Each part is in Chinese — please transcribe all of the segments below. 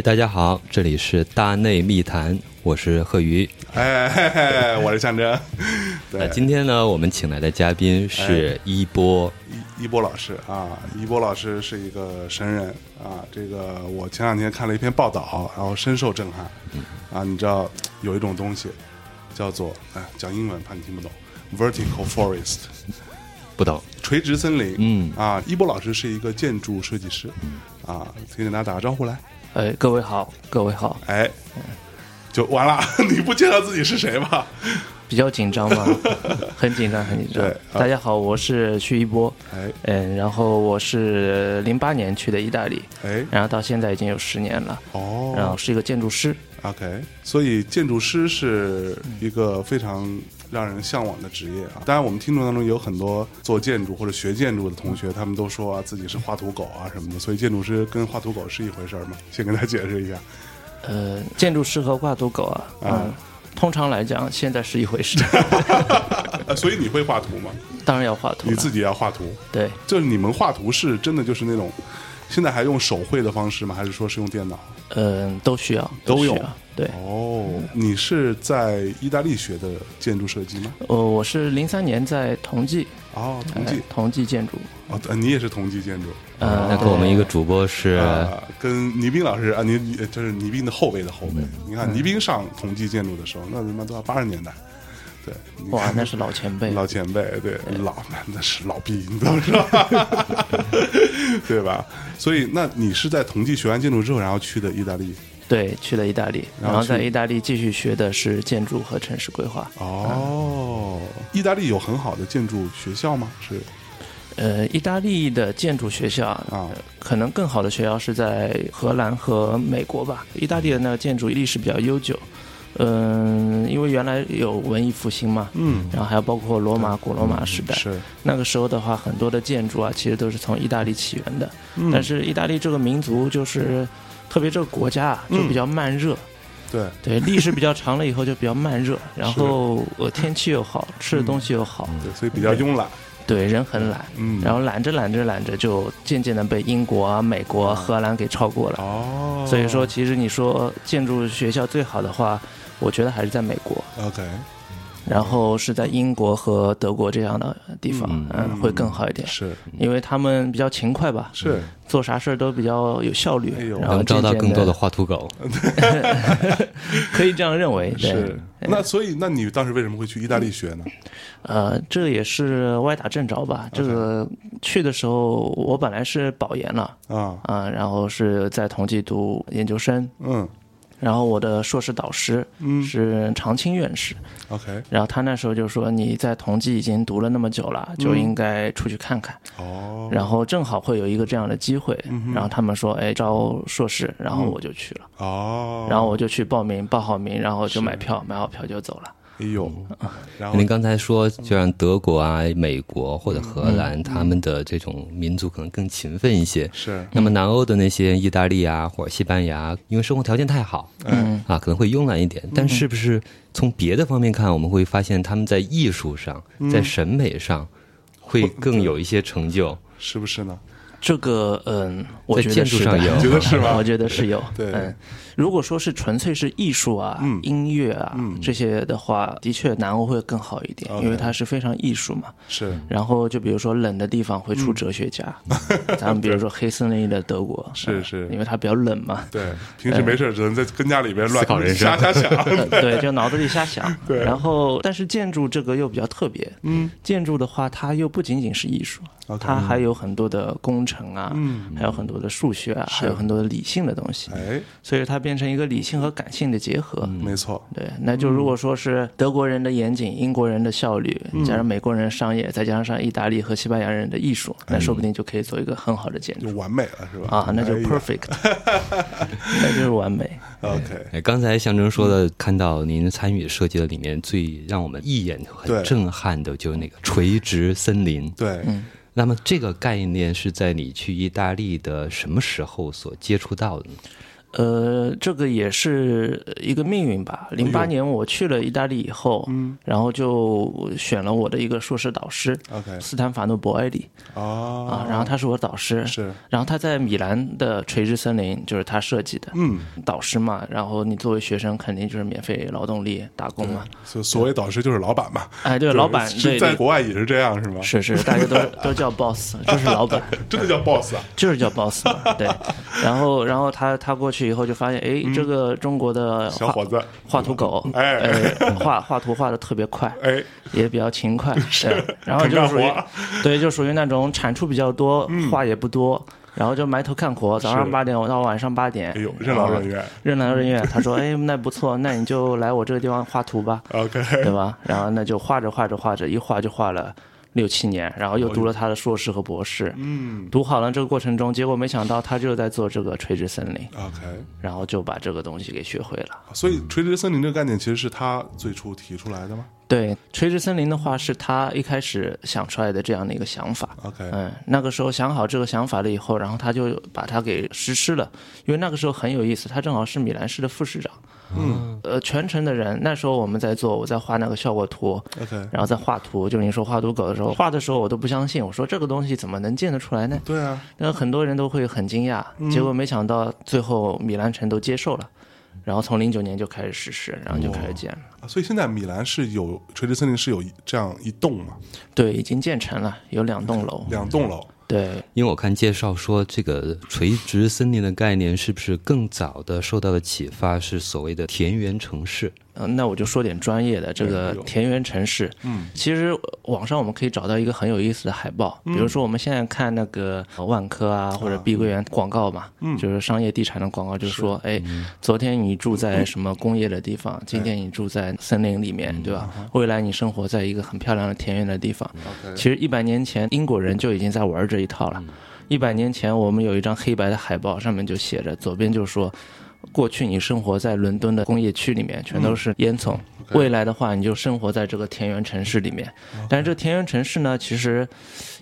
哎，大家好，这里是大内密谈，我是贺宇。哎，嘿嘿我是象征。对，今天呢，我们请来的嘉宾是一波一一波老师啊。一波老师是一个神人啊。这个我前两天看了一篇报道，然后深受震撼。啊，你知道有一种东西叫做哎，讲英文怕你听不懂，vertical forest，不懂，垂直森林。嗯啊，一波老师是一个建筑设计师。啊，请给大家打个招呼来。哎，各位好，各位好。哎，就完了，你不介绍自己是谁吧？比较紧张吗？很紧张，很紧张。对大家好，我是徐一波。哎嗯，然后我是零八年去的意大利，哎然后到现在已经有十年了。哦，然后是一个建筑师。OK，所以建筑师是一个非常让人向往的职业啊。当然，我们听众当中有很多做建筑或者学建筑的同学，他们都说啊自己是画图狗啊什么的。所以建筑师跟画图狗是一回事儿吗？先跟大家解释一下。呃，建筑师和画图狗啊，啊嗯，通常来讲现在是一回事。呃，所以你会画图吗？当然要画图。你自己要画图？对，就是你们画图是真的就是那种，现在还用手绘的方式吗？还是说是用电脑？嗯、都需要，都用需要。对，哦，你是在意大利学的建筑设计吗？呃，我是零三年在同济，哦，同济呃，同济建筑。哦，呃你也是同济建筑。呃，那跟我们一个主播是啊，跟倪斌老师啊，倪倪就是倪斌的后辈的后辈。你看倪斌上同济建筑的时候，那他妈都要八十年代，对，哇，那是老前辈。老前辈，对，老那是老逼，你知道是吧？对吧？所以，那你是在同济学完建筑之后，然后去的意大利？对，去了意大利，然后然后在意大利继续学的是建筑和城市规划。哦，意大利有很好的建筑学校吗？是呃，意大利的建筑学校啊，可能更好的学校是在荷兰和美国吧。意大利的那个建筑历史比较悠久，嗯、因为原来有文艺复兴嘛，嗯，然后还有包括罗马、古罗马时代，是，那个时候的话，很多的建筑啊，其实都是从意大利起源的。嗯。但是意大利这个民族就是，特别这个国家啊，就比较慢热。对，对，历史比较长了以后就比较慢热，然后呃天气又好，吃的东西又好，对，所以比较慵懒，对人很懒，嗯，然后懒着懒着懒着就渐渐的被英国啊、美国啊、荷兰给超过了。哦，所以说，其实你说建筑学校最好的话，我觉得还是在美国，OK，然后是在英国和德国这样的地方，嗯嗯，会更好一点，是因为他们比较勤快吧，是，做啥事儿都比较有效率哎，然后能招到更多的画图狗。可以这样认为，对是。那所以，那你当时为什么会去意大利学呢？呃，这也是歪打正着吧。这个去的时候，我本来是保研了啊，啊、然后是在同济读研究生，嗯然后我的硕士导师嗯。是常青院士，，OK，然后他那时候就说你在同济已经读了那么久了，就应该出去看看。哦，然后正好会有一个这样的机会，然后他们说，哎，招硕士，然后我就去了，哦，然后我就去报名，报好名，然后就买票，买好票就走了。哎呦，然后您刚才说，就像德国啊、美国或者荷兰，他们的这种民族可能更勤奋一些。是那么南欧的那些意大利啊或者西班牙，因为生活条件太好，嗯啊，可能会慵懒一点。但是不是从别的方面看，我们会发现他们在艺术上、在审美上会更有一些成就？是不是呢？这个，嗯，我在觉得建筑上是的有觉得是吗我觉得是有。对嗯，如果说是纯粹是艺术啊、嗯。音乐啊、嗯。这些的话，的确南欧会更好一点因为它是非常艺术嘛。是。然后就比如说冷的地方会出哲学家，咱们比如说黑森林的德国，嗯是是。因为它比较冷嘛。对，平时没事只能在跟家里边乱思考人生。瞎瞎想，呃 对，就脑子里瞎想。对。然后，但是建筑这个又比较特别。嗯，建筑的话，它又不仅仅是艺术它还有很多的工程啊，嗯。还有很多的数学啊，还有很多的理性的东西。哎，所以它变成一个理性和感性的结合。没错，对，那就如果说是德国人的严谨、英国人的效率，嗯加上美国人的商业，再加上意大利和西班牙人的艺术，那说不定就可以做一个很好的建筑就完美了是吧？啊，那就 perfect，那就是完美。OK，哎，刚才象征说的，看到您参与设计的里面最让我们一眼就很震撼的，就是那个垂直森林。对，那么这个概念是在你去意大利的什么时候所接触到的呢？呃，这个也是一个命运吧。零八年我去了意大利以后，嗯，然后就选了我的一个硕士导师 OK 斯坦法诺博埃里哦啊，然后他是我导师，是然后他在米兰的垂直森林就是他设计的，嗯，导师嘛，然后你作为学生肯定就是免费劳动力打工嘛，所所谓导师就是老板嘛，哎，对，老板是在国外也是这样是吗？是是，大家都都叫 boss，就是老板。真的叫 boss 啊？就是叫 boss 嘛，对。然后，然后他他过去以后就发现，哎，这个中国的画小伙子画图狗，哎呃画画图画的特别快，哎，也比较勤快，对。然后就属于对，就属于那种产出比较多，话也不多。然后就埋头干活，早上八点到晚上八点，哎呦，任劳任怨。任劳任怨。他说：“哎，那不错，那你就来我这个地方画图吧，OK，对吧？”然后那就画着画着画着，一画就画了六七年，然后又读了他的硕士和博士。嗯读好了这个过程中，结果没想到他就在做这个垂直森林，，OK。然后就把这个东西给学会了。所以垂直森林这个概念其实是他最初提出来的吗对，垂直森林的话是他一开始想出来的这样的一个想法。？OK，嗯，那个时候想好这个想法了以后，然后他就把它给实施了。因为那个时候很有意思，他正好是米兰市的副市长。嗯呃，全程的人，那时候我们在做，我在画那个效果图，，OK，然后在画图。就你说画图狗的时候，画的时候我都不相信，我说这个东西怎么能建得出来呢？对啊，那很多人都会很惊讶，结果没想到最后米兰城都接受了，然后从零九年就开始实施，然后就开始建了。啊所以现在米兰是有垂直森林是有这样一栋嘛，对，已经建成了，有两栋楼。两栋楼。对，因为我看介绍说，这个垂直森林的概念是不是更早的受到的启发是所谓的田园城市？呃，那我就说点专业的，这个田园城市。嗯，其实呃网上我们可以找到一个很有意思的海报，比如说我们现在看那个呃万科啊或者碧桂园广告嘛，嗯，就是商业地产的广告，就是。说，哎，昨天你住在什么工业的地方，今天你住在森林里面，对吧？未来你生活在一个很漂亮的田园的地方。其实一百年前英国人就已经在玩这一套了。一百年前，我们有一张黑白的海报，上面就写着，左边就说，过去你生活在伦敦的工业区里面，全都是烟囱；未来的话，你就生活在这个田园城市里面。但是这个田园城市呢，其实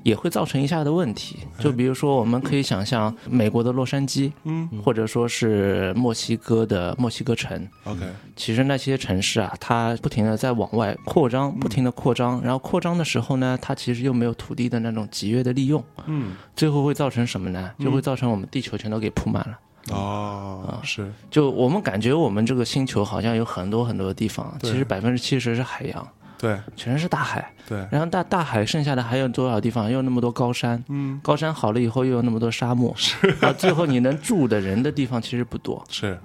也会造成一下的问题，就比如说，我们可以想象美国的洛杉矶，嗯。或者说是墨西哥的墨西哥城，，OK，其实那些城市啊，它不停的在往外扩张，不停的扩张，然后扩张的时候呢，它其实又没有土地的那种集约的利用，嗯，最后会造成什么呢？就会造成我们地球全都给铺满了。哦，是，就我们感觉我们这个星球好像有很多很多的地方，其实百分之七十是海洋，对。全是大海。对，然后大大海剩下的还有多少地方？又有那么多高山，嗯，高山好了以后又有那么多沙漠，然后最后你能住的人的地方其实不多。是，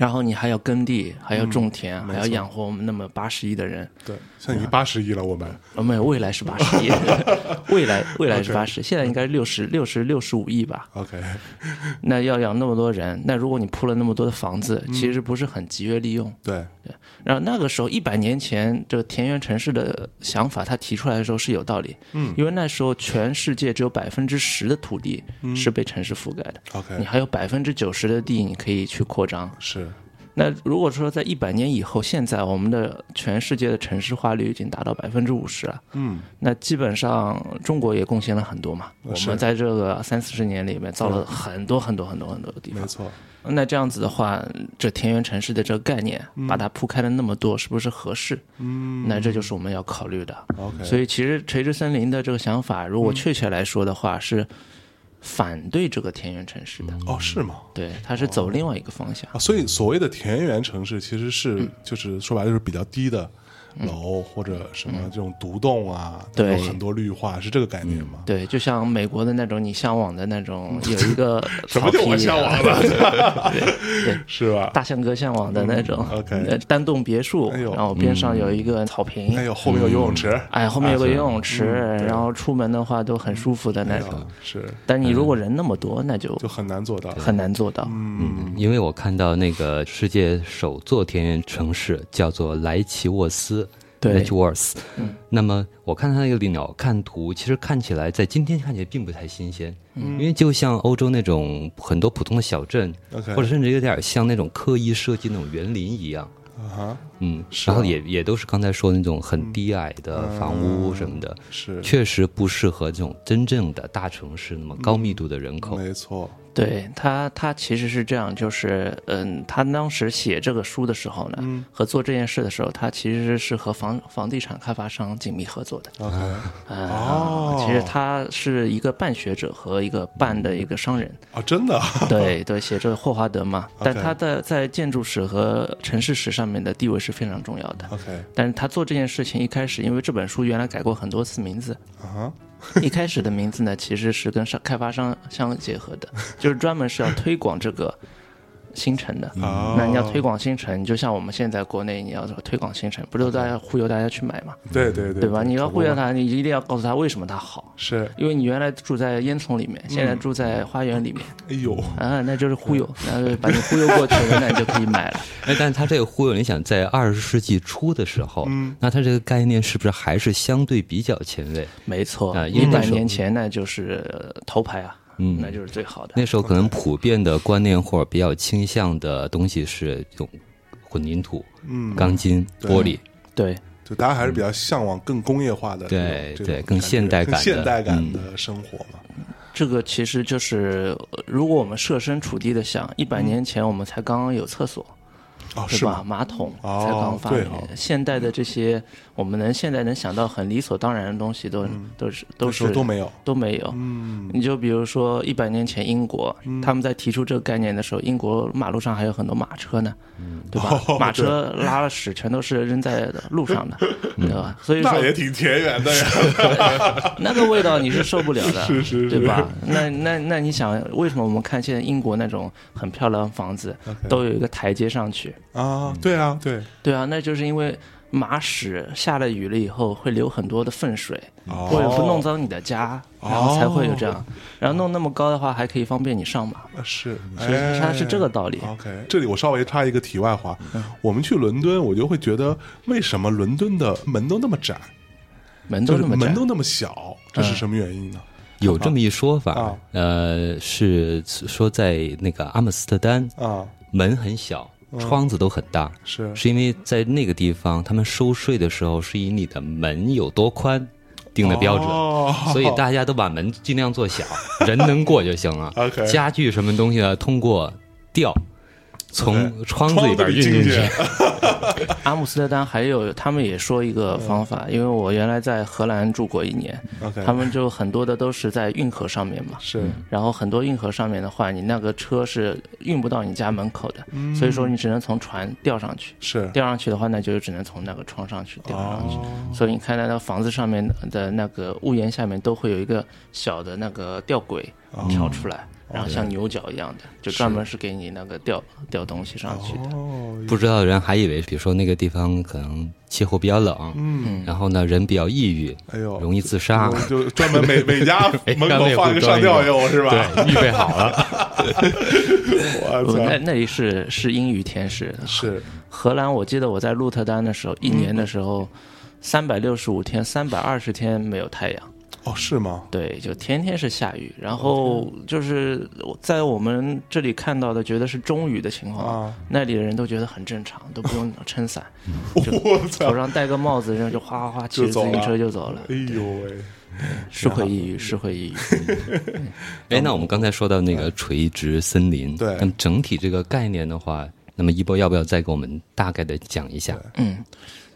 然后你还要耕地，还要种田，嗯还要养活我们那么八十亿的人。对，现在已经八十亿了，我们。哦，没有，未来是八十亿，未来未来是八十，现在应该六十六十六十五亿吧？OK，那要养那么多人，那如果你铺了那么多的房子，嗯。其实不是很节约利用。对。对，然后那个时候，一百年前这个田园城市的想法，他提出来的时候是有道理。嗯，因为那时候全世界只有百分之十的土地是被城市覆盖的，你 OK，你还有百分之九十的地你可以去扩张。是，那如果说在一百年以后，现在我们的全世界的城市化率已经达到百分之五十了，嗯，那基本上中国也贡献了很多嘛。我们在这个三四十年里面造了很多很多很多很多的地方。没错，那这样子的话，这田园城市的这个概念，把它铺开了那么多，是不是合适？嗯那这就是我们要考虑的。，OK，所以其实垂直森林的这个想法，如果确切来说的话，是反对这个田园城市的。哦，是吗？对，它是走另外一个方向。啊，所以所谓的田园城市其实是、嗯就是说白了就是比较低的楼、或者什么这种独栋啊，嗯对有很多绿化，是这个概念吗？对，就像美国的那种你向往的那种，有一个 什么叫我向往的？对，是吧？大象哥向往的那种嗯，OK 呃单栋别墅，哎呦然后边上有一个草坪，哎呦，后面有游泳池，哎，后面有个游泳嗯池，然后出门的话都很舒服的那种。啊是但你如果人那么多，那就就很难做到。很难做到。嗯，因为我看到那个世界首座田园城市叫做莱奇沃斯。对。L a c h w o r h 那么我看他那个鸟看图，其实看起来在今天看起来并不太新鲜，因为就像欧洲那种很多普通的小镇或者甚至有点像那种刻意设计那种园林一样。啊哈，嗯，然后也也都是刚才说的那种很低矮的房屋什么的，是。确实不适合这种真正的大城市那么高密度的人口。没错，对他，他其实是这样，就是嗯，他当时写这个书的时候呢，嗯和做这件事的时候，他其实是和房房地产开发商紧密合作的。OK，啊、哦其实他是一个半学者和一个半的一个商人。啊，真的啊，对对，写这个霍华德嘛，但他的在建筑史和城市史上面的地位是非常重要的。OK 但是他做这件事情一开始，因为这本书原来改过很多次名字，啊，一开始的名字呢，其实是跟商开发商相结合的，就是专门是要推广这个新城的。哦那你要推广新城，就像我们现在国内你要推广新城，不是大家忽悠大家去买嘛，对对对对吧？你要忽悠他，你一定要告诉他为什么它好，是，因为你原来住在烟囱里面，现在住在花园里面，哎呦，啊，那就是忽悠，然后把你忽悠过去了，那你就可以买了。哎，但是他这个忽悠，你想在二十世纪初的时候，嗯。那他这个概念是不是还是相对比较前卫？没错啊，一百年前那就是呃头牌啊，嗯。那就是最好的。那时候可能普遍的观念或者比较倾向的东西是用混凝土、嗯，钢筋、玻璃，对，就大家还是比较向往更工业化的，对对更现代感的。现代感嗯的生活嘛，这个其实就是，呃如果我们设身处地的想，一百年前我们才刚刚有厕所，哦，对吧？马桶哦才刚发明现代的这些我们能现在能想到很理所当然的东西都，都是都是都没有，都没有。嗯，你就比如说一百年前英国，他们在提出这个概念的时候，英国马路上还有很多马车呢，对吧？哦？马车拉了屎全都是扔在路上的，对吧？所以说那也挺田园的呀，那个味道你是受不了的，是是是。对吧？那那那你想，为什么我们看现在英国那种很漂亮的房子都有一个台阶上去？啊，对啊，对，对啊，那就是因为马屎下了雨了以后会流很多的粪水，哦。为了不弄脏你的家，然后才会有这样。然后弄那么高的话，还可以方便你上马，啊是，所以哎。它是这个道理。OK，这里我稍微插一个题外话，嗯。我们去伦敦，我就会觉得为什么伦敦的门都那么窄，门都那么窄。门都，那么小，这是什么原因呢？有这么一说法，啊。呃，是说在那个阿姆斯特丹，啊，门很小，窗子都很大，是是因为在那个地方，他们收税的时候是以你的门有多宽定的标准。哦所以大家都把门尽量做小，人能过就行了。OK 家具什么东西的？通过吊从窗子里边运进去进去。阿姆斯特丹还有他们也说一个方法，因为我原来在荷兰住过一年他们就很多的都是在运河上面嘛。是然后很多运河上面的话，你那个车是运不到你家门口的，所以说你只能从船吊上去。是吊上去的话，那就只能从那个窗上去吊上去。哦所以你看到那个房子上面的那个屋檐下面都会有一个小的那个吊轨挑出来，然后像牛角一样的，就专门是给你那个吊吊东西上去的。哦，不知道的人还以为，比如说那个地方可能气候比较冷，嗯，然后呢人比较抑郁，哎呦，容易自杀，就专门每每家 门口放一个上吊用是吧？对，预备好了。我，那，那里是是阴雨天时。是荷兰，我记得我在鹿特丹的时候，一年的时候，三百六十五天，三百二十天没有太阳。哦，是吗？对，就天天是下雨，然后就是在我们这里看到的，觉得是中雨的情况，啊那里的人都觉得很正常，都不用 撑伞，我头，上戴个帽子，然后就哗哗哗骑着自行车就走了，哎呦喂，是会抑郁，是会抑郁。哎，那我们刚才说到那个垂直森林，对那么整体这个概念的话，那么一波要不要再给我们大概的讲一下？嗯，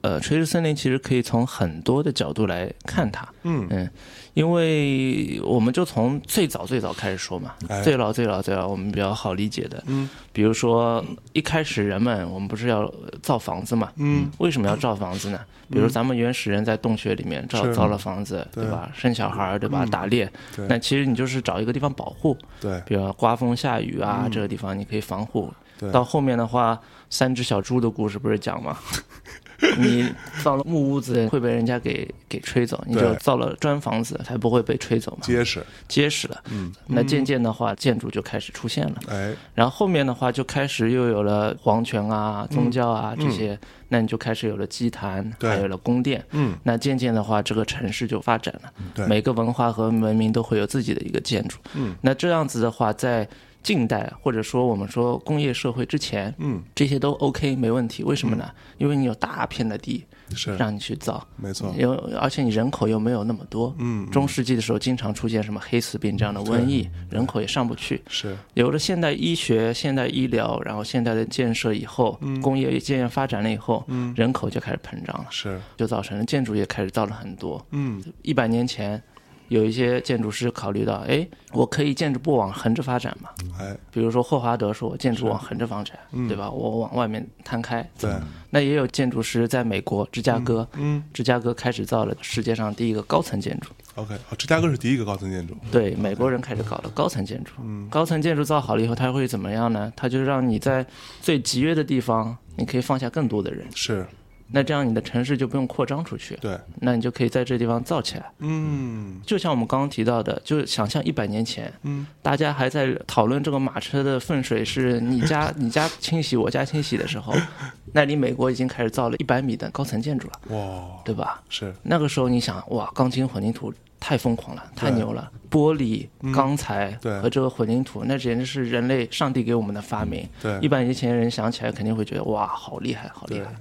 呃，垂直森林其实可以从很多的角度来看它。嗯嗯，因为我们就从最早最早开始说嘛，哎最老最老最老，我们比较好理解的。嗯，比如说一开始人们我们不是要造房子嘛？嗯，为什么要造房子呢？比如咱们原始人在洞穴里面造造了房子，对对吧？生小孩儿，对吧？打猎，对那其实你就是找一个地方保护，对比如刮风下雨啊，嗯这个地方你可以防护。对到后面的话，三只小猪的故事不是讲吗？你造了木屋子会被人家给给吹走，你就造了砖房子才不会被吹走嘛，结实，结实了。嗯，那渐渐的话，建筑就开始出现了。哎，然后后面的话就开始又有了皇权啊、宗教啊嗯。这些，那你就开始有了祭坛，还有了宫殿。嗯，那渐渐的话，这个城市就发展了。对，每个文化和文明都会有自己的一个建筑。嗯，那这样子的话，在近代或者说我们说工业社会之前，嗯，这些都 OK 没问题。为什么呢？因为你有大片的地是让你去造，没错，因为而且你人口又没有那么多。嗯，中世纪的时候经常出现什么黑死病这样的瘟疫，人口也上不去。是有了现代医学、现代医疗，然后现代的建设以后，工业渐渐发展了以后，人口就开始膨胀了，是，就造成了建筑也开始造了很多。嗯一百年前，有一些建筑师考虑到，哎，我可以建筑不往横着发展嘛？哎，比如说霍华德说，建筑往横着发展，对吧？我往外面摊开。对，那也有建筑师在美国芝加哥，嗯芝加哥开始造了世界上第一个高层建筑。，OK，哦，芝加哥是第一个高层建筑，对，美国人开始搞的高层建筑。高层建筑造好了以后，它会怎么样呢？它就让你在最集约的地方，你可以放下更多的人。是那这样你的城市就不用扩张出去，对，那你就可以在这地方造起来。嗯就像我们刚刚提到的，就是想象一百年前，嗯，大家还在讨论这个马车的粪水是你家 你家清洗我家清洗的时候，那离美国已经开始造了一百米的高层建筑了，哇，对吧？是那个时候你想，哇，钢筋混凝土太疯狂了，太牛了，玻璃、钢材和这个混凝土，那简直是人类上帝给我们的发明。对一百年前人想起来肯定会觉得哇，好厉害，好厉害对。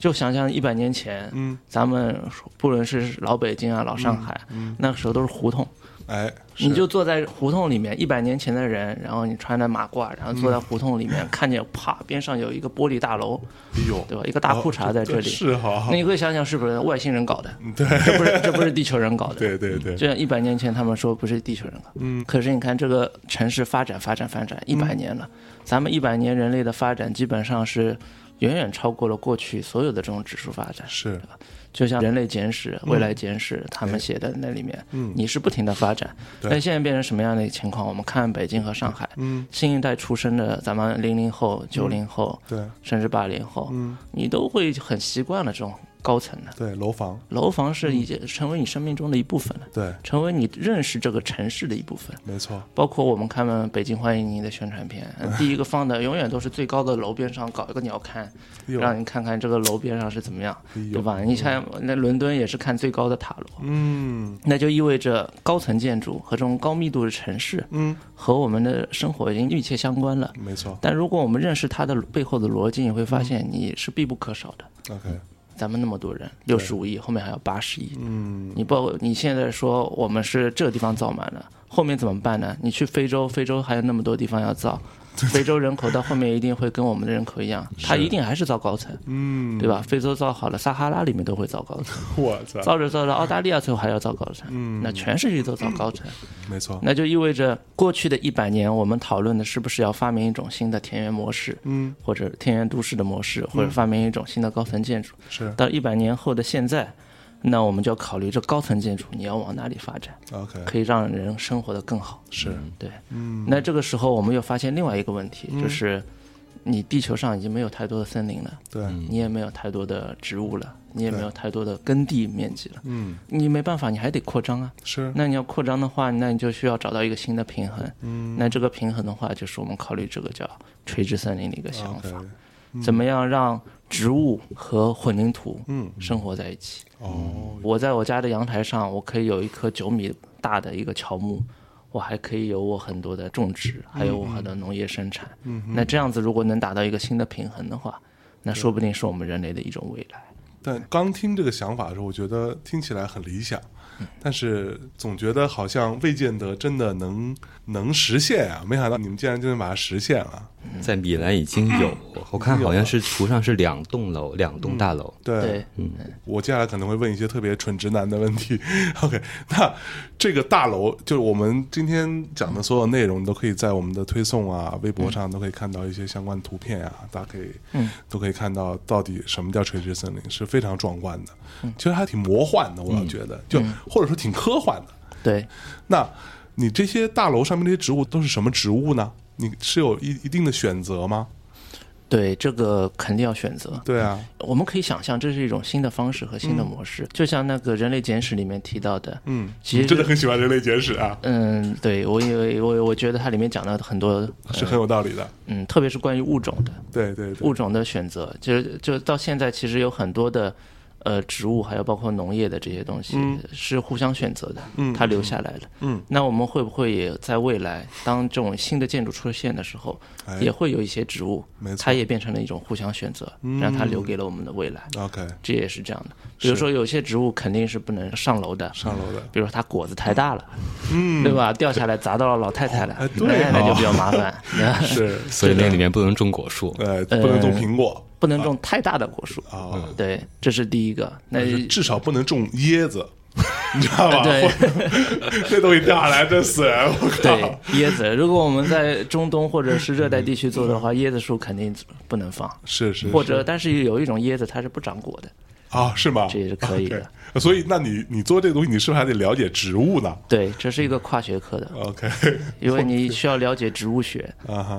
就想想一百年前，嗯。咱们不论是老北京啊、老上海，嗯那个时候都是胡同，哎，你就坐在胡同里面，一百年前的人，然后你穿着马褂，然后坐在胡同里面，看见啪边上有一个玻璃大楼，哎呦，对吧？一个大裤衩在这里，是哈，你会想想是不是外星人搞的？对。这不是这不是地球人搞的。对对对，就像一百年前他们说不是地球人搞，嗯，可是你看这个城市发展发展发展一百年了，咱们一百年人类的发展基本上是远远超过了过去所有的这种指数发展。是就像《人类简史》《未来简史》他们写的那里面，嗯你是不停的发展。对那现在变成什么样的情况？我们看北京和上海，嗯新一代出生的咱们零零后、九零后，对甚至八零后，嗯你都会很习惯了这种高层的。对楼房。楼房是已经成为你生命中的一部分了，对。成为你认识这个城市的一部分。没错。包括我们看《北京欢迎您》的宣传片，第一个放的永远都是最高的楼边上搞一个鸟瞰，让你看看这个楼边上是怎么样，对吧？你看那伦敦也是看最高的塔楼，嗯。那就意味着高层建筑和这种高密度的城市嗯。和我们的生活已经密切相关了。没错。但如果我们认识它的背后的逻辑，你会发现你是必不可少的。OK 咱们那么多人，六十五亿，后面还有八十亿，嗯。你包你现在说我们是这个地方造满了，后面怎么办呢？你去非洲，非洲还有那么多地方要造，非洲人口到后面一定会跟我们的人口一样，它一定还是造高层，嗯。对吧？非洲造好了，撒哈拉里面都会造高层，我操。造着造着，澳大利亚最后还要造高层，嗯。那全世界都造高层，没错。那就意味着过去的一百年，我们讨论的是不是要发明一种新的田园模式，嗯。或者田园都市的模式，或者发明一种新的高层建筑。是。到一百年后的现在，那我们就要考虑这高层建筑你要往哪里发展，OK。可以让人生活得更好。是。对，嗯。那这个时候我们又发现另外一个问题，就是你地球上已经没有太多的森林了，对。你也没有太多的植物了，你也没有太多的耕地面积了，嗯。你没办法，你还得扩张啊。是。那你要扩张的话，那你就需要找到一个新的平衡。嗯。那这个平衡的话，就是我们考虑这个叫垂直森林的一个想法，怎么样让植物和混凝土嗯生活在一起？哦我在我家的阳台上，我可以有一棵九米大的一个乔木，我还可以有我很多的种植，还有我很多农业生产。嗯那这样子，如果能达到一个新的平衡的话，那说不定是我们人类的一种未来。但刚听这个想法的时候，我觉得听起来很理想，但是总觉得好像未见得真的能能实现啊！没想到你们竟然就能把它实现了。在米兰已经有，我看好像是图上是两栋楼，两栋大楼。对，嗯，我接下来可能会问一些特别蠢直男的问题。OK，那这个大楼就是我们今天讲的所有内容，都可以在我们的推送啊、微博上都可以看到一些相关图片啊，大家可以嗯都可以看到到底什么叫垂直森林，是非常壮观的。其实还挺魔幻的，我要觉得，就或者说挺科幻的。对，那你这些大楼上面这些植物都是什么植物呢？你是有一一定的选择吗？对，这个肯定要选择。对啊，我们可以想象，这是一种新的方式和新的模式，就像那个《人类简史》里面提到的，嗯，其实真的很喜欢人类简史啊，嗯，对我以为我我觉得它里面讲了很多，是很有道理的。嗯，特别是关于物种的对对对，物种的选择，就是就到现在其实有很多的呃植物，还有包括农业的这些东西、是互相选择的，嗯它留下来了。嗯，那我们会不会也在未来，当这种新的建筑出现的时候，哎也会有一些植物，它也变成了一种互相选择，让它留给了我们的未来。OK 这也是这样的。比如说，有些植物肯定是不能上楼的，上楼的，比如说它果子太大了，嗯，对吧？掉下来砸到了老太太了，哎对那那就比较麻烦。是，所以那里面不能种果树。呃，不能种苹果不能种太大的果树。啊，对，这是第一个。那是至少不能种椰子，你知道吧？对 这东西掉下来真死人，我靠！对椰子，如果我们在中东或者是热带地区做的话，椰子树肯定不能放。是是，或者，但是有一种椰子它是不长果的，啊，是吗？这也是可以的。所以，那你你做这个东西，你是不是还得了解植物呢？对，这是一个跨学科的，？OK，因为你 需要了解植物学，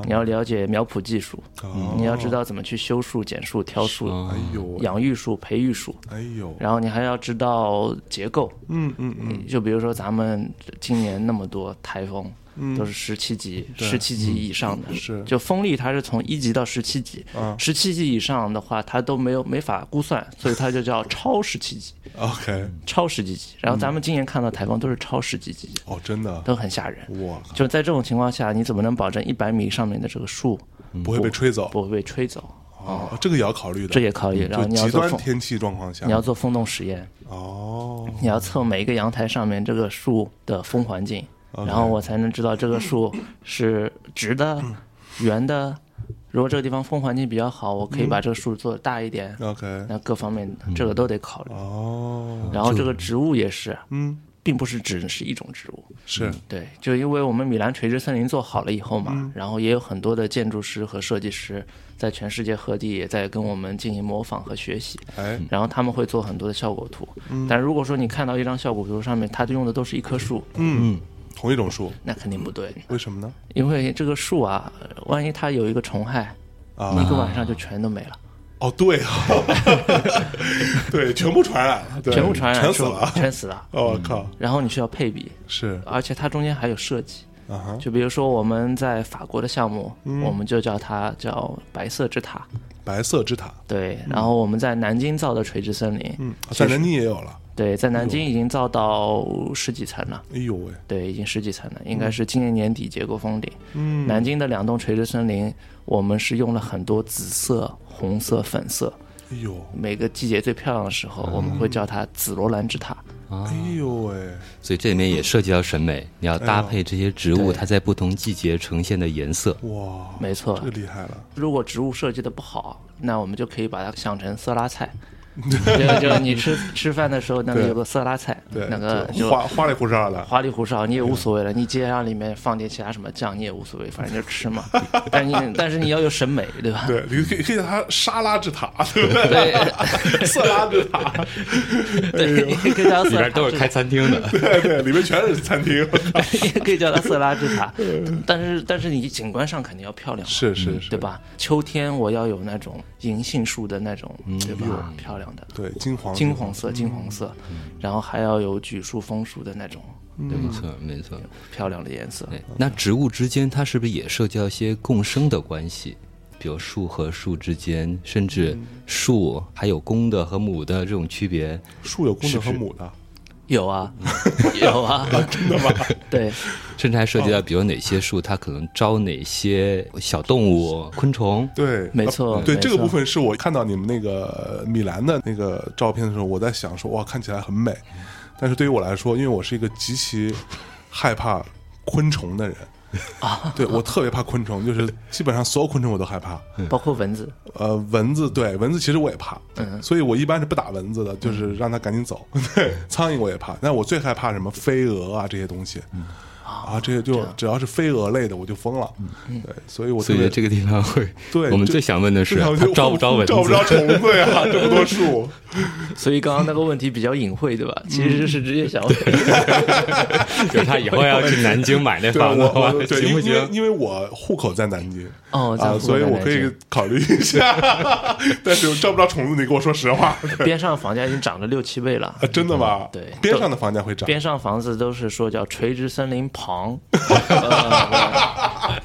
你要了解苗圃技术，哦。你要知道怎么去修树、剪树、挑树、哎呦，养育树、培育树，哎呦，然后你还要知道结构。嗯嗯嗯，就比如说咱们今年那么多台风，都是十七级、十七级以上的，嗯是就风力它是从一级到十七级啊，十七级以上的话，它都没有没法估算，所以它就叫超十七级、OK，超十几级。然后咱们今年看到台风都是超十几级，哦，真的，都很吓人。哇，就在这种情况下，你怎么能保证一百米上面的这个树不会被吹走不会被吹走？哦，这个也要考虑的，这也考虑。然后极你要做风，端天气状况下，你要做风洞实验，哦，你要测每一个阳台上面这个树的风环境然后我才能知道这个树是直的、嗯圆的。如果这个地方风环境比较好，我可以把这个树做得大一点。OK，那各方面这个都得考虑。哦，然后这个植物也是，嗯，并不是只是一种植物。是对，就因为我们米兰垂直森林做好了以后嘛，嗯然后也有很多的建筑师和设计师在全世界各地也在跟我们进行模仿和学习。哎，然后他们会做很多的效果图，嗯但如果说你看到一张效果图上面，它用的都是一棵树，嗯，同一种树，那肯定不对，为什么呢？因为这个树啊，万一它有一个虫害，啊。一个晚上就全都没了，哦，对。啊，对，全部传染了，对全部传染，树全死了。全死了。哦，我靠，然后你需要配比，是。而且它中间还有设计。啊哈，就比如说我们在法国的项目，嗯。我们就叫它叫白色之塔。白色之塔，对，然后我们在南京造的垂直森林，嗯，在南京也有了，对，在南京已经造到十几层了。哎呦喂，对，已经十几层了，应该是今年年底结构封顶。嗯，南京的两栋垂直森林，我们是用了很多紫色、红色、粉色，哎呦，每个季节最漂亮的时候，我们会叫它紫罗兰之塔。哎呦喂，所以这里面也涉及到审美，你要搭配这些植物，对。它在不同季节呈现的颜色。哇，没错这个厉害了，如果植物设计的不好，那我们就可以把它想成色拉菜。就 就你吃吃饭的时候，那个有个色拉菜，对，那个就就花花里胡哨的，花里胡哨，你也无所谓了。你街上里面放点其他什么酱，你也无所谓，反正就吃嘛。但你但是你要有审美，对吧？对，你可以可以叫它沙拉之塔，对不对？对色拉之塔，对，也可以叫它色拉里面都是开餐厅的，对对，里面全是餐厅，也可以叫它色拉之塔。但是但是你景观上肯定要漂亮，是是是，对？吧？秋天我要有那种银杏树的那种，对吧？漂亮的对，金黄金黄色，金黄色，然后还要有榉树、枫树的那种没错没错。漂亮的颜色。那植物之间它是不是也涉及到一些共生的关系？比如树和树之间，甚至树还有公的和母的这种区别。树有公的和母的，有啊，有啊，真的吗？对，甚至还涉及到，比如哪些树它可能招哪些小动物、昆虫。对，没错呃对这个部分是我看到你们那个米兰的那个照片的时候，我在想说，哇，看起来很美。但是对于我来说，因为我是一个极其害怕昆虫的人啊，对我特别怕昆虫，就是基本上所有昆虫我都害怕。包括蚊子。呃，蚊子对蚊子其实我也怕，嗯所以我一般是不打蚊子的，就是让它赶紧走。对，苍蝇我也怕，但我最害怕什么飞蛾啊这些东西。啊，这些就只要是飞蛾类的，我就疯了。对，所以我特别所以这个地方会，对我们最想问的是，招不招蚊子？招不招虫子呀？这么多树，所以刚刚那个问题比较隐晦，对吧？其实是直接想问，就是 他以后要去南京买那房子对，行不因为行？因为我户口在南京哦，在啊，所以我可以考虑一下。但是招不招虫子，你跟我说实话。边上房价已经涨了六七倍了啊，。真的吗？对边上的房价会涨。边上房子都是说叫垂直森林旁，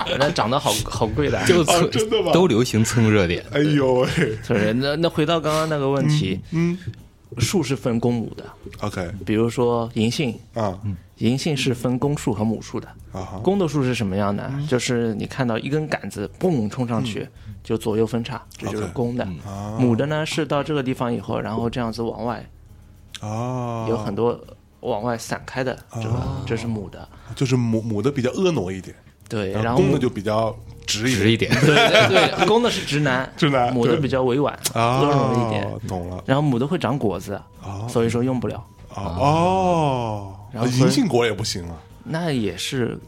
呃 那涨得好好贵的。就哦蹭真的吗？都流行蹭热点。哎呦喂，就是那那回到刚刚那个问题，嗯，树是分公母的，OK。比如说银杏，啊。银杏是分公树和母树的。啊哈。公的树是什么样的？就是你看到一根杆子嘣冲上去，就左右分叉，这就是公的。啊母的呢是到这个地方以后，然后这样子往外哦，有很多往外散开的，这个这是母的。就是母母的比较婀娜一点，对，然后公的就比较直一点。直一点，对对对，公的是直男，直男母的比较委婉，啊，婀娜一点。懂了。然后母的会长果子，所以说用不了。啊哦，然后银杏果也不行啊。那也是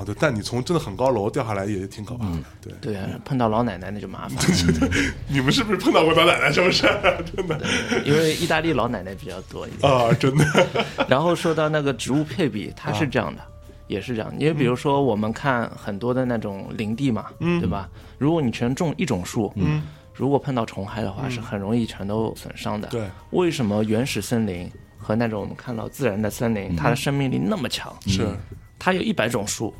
啊，对，但你从真的很高楼掉下来也挺可怕的。对，对啊，碰到老奶奶那就麻烦了，你们是不是碰到过老奶奶？是不是？真的因为意大利老奶奶比较多一点。啊，真的 然后说到那个植物配比，它是这样的，也是这样。因为比如说我们看很多的那种林地嘛，对吧？如果你全种一种树，嗯，如果碰到虫害的话，是很容易全都损伤的。对，为什么原始森林和那种我们看到自然的森林，它的生命力那么强？是它有一百种树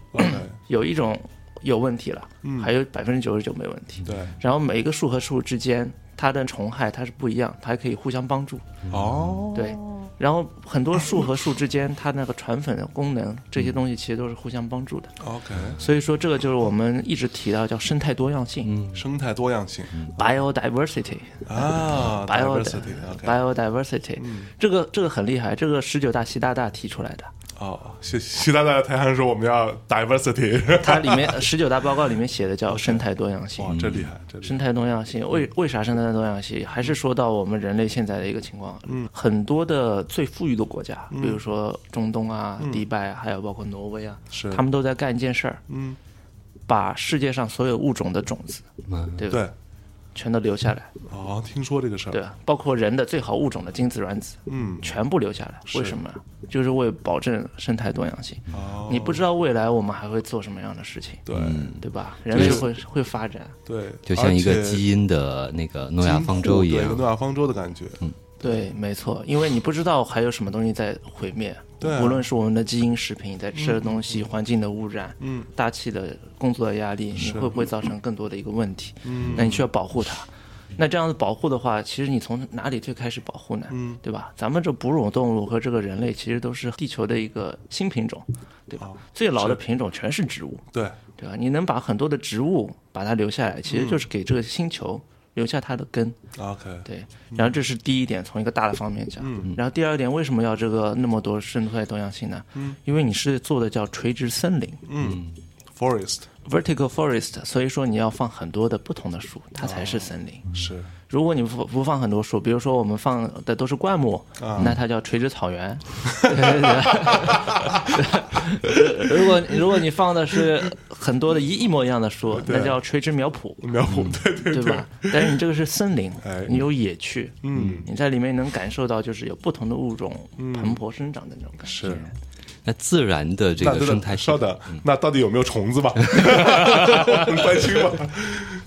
有一种有问题了，还有百分之九十九没问题。对。然后每一个树和树之间，它的虫害它是不一样，它还可以互相帮助。哦，对，然后很多树和树之间，它那个传粉的功能，这些东西其实都是互相帮助的。OK，所以说，这个就是我们一直提到叫生态多样性。嗯。生态多样性。（biodiversity）。啊 bio，diversity。OK，biodiversity，这个这个很厉害，这个十九大习大大提出来的。哦，习习大大在台上说我们要 diversity，它里面十九大报告里面写的叫生态多样性哇，。这厉害，这厉害。生态多样性为为啥生态多样性？还是说到我们人类现在的一个情况，嗯，很多的最富裕的国家，比如说中东啊、迪拜啊，还有包括挪威啊，是他们都在干一件事儿，嗯，把世界上所有物种的种子，嗯。对吧？对，全都留下来，哦，听说这个事儿，对？包括人的最好物种的精子、卵子，嗯，全部留下来。为什么？就是为保证生态多样性。哦，你不知道未来我们还会做什么样的事情，对对吧？人类会会发展。对，就像一个基因的那个诺亚方舟一样。诺亚方舟的感觉，嗯对，没错，因为你不知道还有什么东西在毁灭，对啊无论是我们的基因食品在吃的东西、环境的污染、嗯，大气的工作的压力，你会不会造成更多的一个问题？嗯，那你需要保护它。那这样子保护的话，其实你从哪里最开始保护呢？嗯，对吧？咱们这哺乳动物和这个人类其实都是地球的一个新品种，对吧？哦最老的品种全是植物，对，对吧？你能把很多的植物把它留下来，其实嗯就是给这个星球留下它的根。OK，对，然后这是第一点，从一个大的方面讲。然后第二点，为什么要这个那么多生态多样性呢？嗯，因为你是做的叫垂直森林嗯，forest （vertical forest），所以说你要放很多的不同的树，它才是森林。是如果你不不放很多树，比如说我们放的都是灌木，啊那它叫垂直草原。如果如果你放的是很多的一一模一样的树，那叫垂直苗圃。苗圃，对对对吧？但是你这个是森林哎，你有野趣，嗯，你在里面能感受到就是有不同的物种蓬勃生长的那种感觉。是那自然的这个生态系稍等，那到底有没有虫子吧？很关心吧？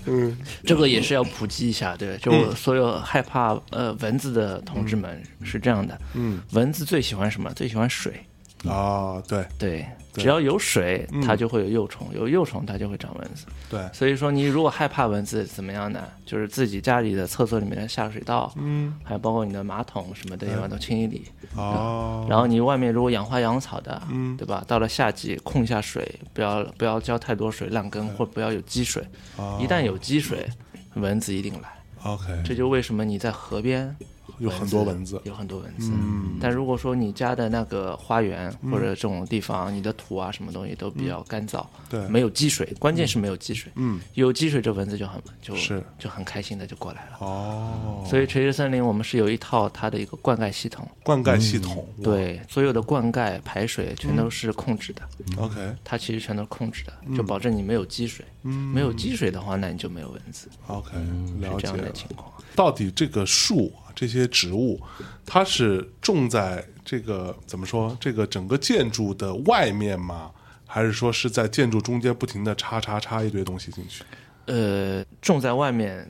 嗯，这个也是要普及一下，对，就所有害怕呃蚊子的同志们是这样的，嗯，蚊子最喜欢什么？最喜欢水，啊，对。对，只要有水，嗯它就会有幼虫，有幼虫它就会长蚊子。对，所以说，你如果害怕蚊子，怎么样呢？就是自己家里的厕所里面的下水道，嗯，还有包括你的马桶什么的地方都清一理。哦，然后你外面如果养花养草的，嗯对吧？到了夏季控一下水，不要不要浇太多水烂根，或不要有积水。哦一旦有积水，蚊子一定来。OK，这就为什么你在河边有很多蚊子，有很多蚊子。嗯但如果说你家的那个花园或者这种地方，你的土啊什么东西都比较干燥，对没有积水，关键是没有积水。嗯，有积水，这蚊子就很就是就很开心的就过来了。哦，所以垂直森林我们是有一套它的一个灌溉系统，灌溉系统，哇对，所有的灌溉、排水全都是控制的。，OK，它其实全都是控制的，就保证你没有积水。嗯没有积水的话，那你就没有蚊子，OK，是了解了这样的。情况。到底这个树啊这些植物，它是种在这个怎么说？这个整个建筑的外面吗？还是说是在建筑中间不停的插插插一堆东西进去？呃，种在外面，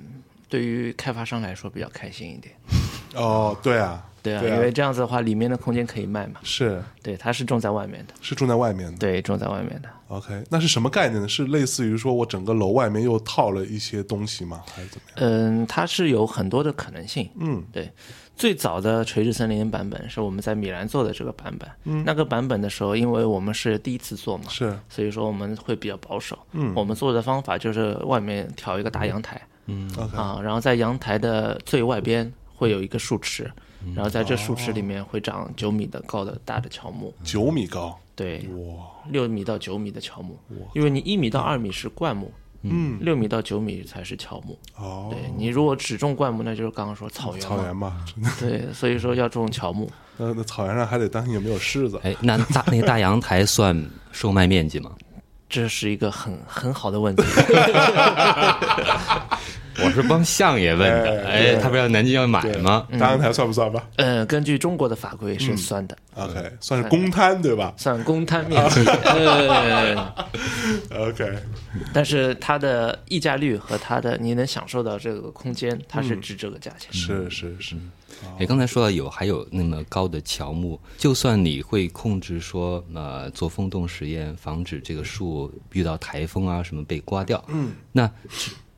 对于开发商来说比较开心一点。哦，对啊，对啊，对啊因为这样子的话，里面的空间可以卖嘛。是对，它是种在外面的，是种在外面的。对，种在外面的。OK，那是什么概念呢？是类似于说我整个楼外面又套了一些东西吗？还是怎么样？嗯，它是有很多的可能性。嗯对，最早的垂直森林版本是我们在米兰做的这个版本。嗯，那个版本的时候，因为我们是第一次做嘛，是所以说我们会比较保守。嗯我们做的方法就是外面挑一个大阳台 OK 啊，然后在阳台的最外边会有一个树池，然后在这树池里面会长九米的高的大的乔木。九米高，对，哇，六米到九米的乔木，因为你一米到二米是灌木，嗯六米到九米才是乔木。哦，对你如果只种灌木，那就是刚刚说草原。草原嘛，对，所以说要种乔木。那那草原上还得担心有没有狮子。哎，那大那个大阳台算售卖面积吗？这是一个很很好的问题。我是帮相爷问的。哎哎，他不是要南京要买吗？大阳台算不算吧嗯，根据中国的法规是算的，？OK，算是公摊对吧算公摊面积。呃？OK，但是它的溢价率和它的你能享受到这个空间，它是值这个价钱。是是是，哎，刚才说到有还有那么高的乔木，就算你会控制说呃做风洞实验，防止这个树遇到台风啊什么被刮掉，嗯，那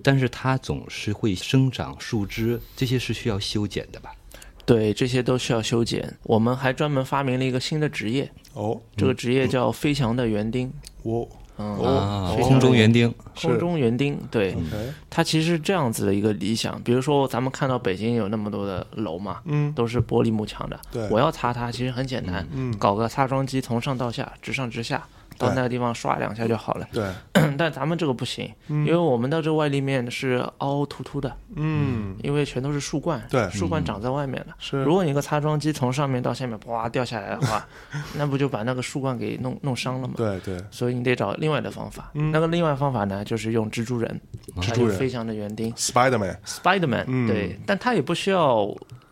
但是它总是会生长树枝，这些是需要修剪的吧？对，这些都需要修剪。我们还专门发明了一个新的职业，哦，这个职业叫飞翔的园丁。哦嗯，空中园丁，空中园丁，对它其实是这样子的一个理想。比如说，咱们看到北京有那么多的楼嘛，嗯都是玻璃幕墙的。对我要擦它，其实很简单，嗯搞个擦窗机从上到下，直上直下，到那个地方刷两下就好了。对，但咱们这个不行，因为我们的这个外立面是凹凹凸凸的，嗯，因为全都是树冠，对树冠长在外面的。是如果你一个擦窗机从上面到下面哗掉下来的话，那不就把那个树冠给弄弄伤了吗？对对，所以你得找另外的方法。嗯那个另外方法呢，就是用蜘蛛人，蜘蛛人飞翔的园丁 Spiderman Spiderman，、嗯对，但他也不需要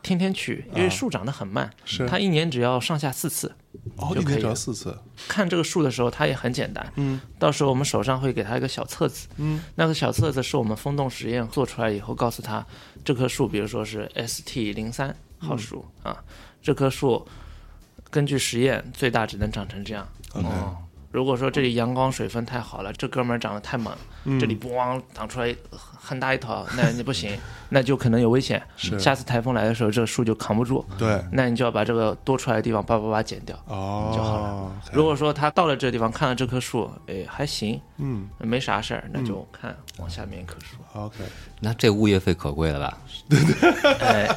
天天去，因为树长得很慢，是。它一年只要上下四次。哦，一年只要就可以四次，看这个树的时候，它也很简单。嗯，到时候我们手上会给它一个小册子，嗯，那个小册子是我们风洞实验做出来以后，告诉他这棵树，比如说是 ST 零三号树、啊，这棵树根据实验最大只能长成这样。哦，如果说这里阳光水分太好了，这哥们儿长得太猛，嗯。这里咣长出来很大一坨，那你不行，那就可能有危险。是下次台风来的时候，这个树就扛不住，对，那你就要把这个多出来的地方叭叭叭剪掉。哦，就好了如果说他到了这个地方，看了这棵树，哎，还行，嗯没啥事儿，那就看往下面一棵树。，OK，那这物业费可贵了吧？对 对哎，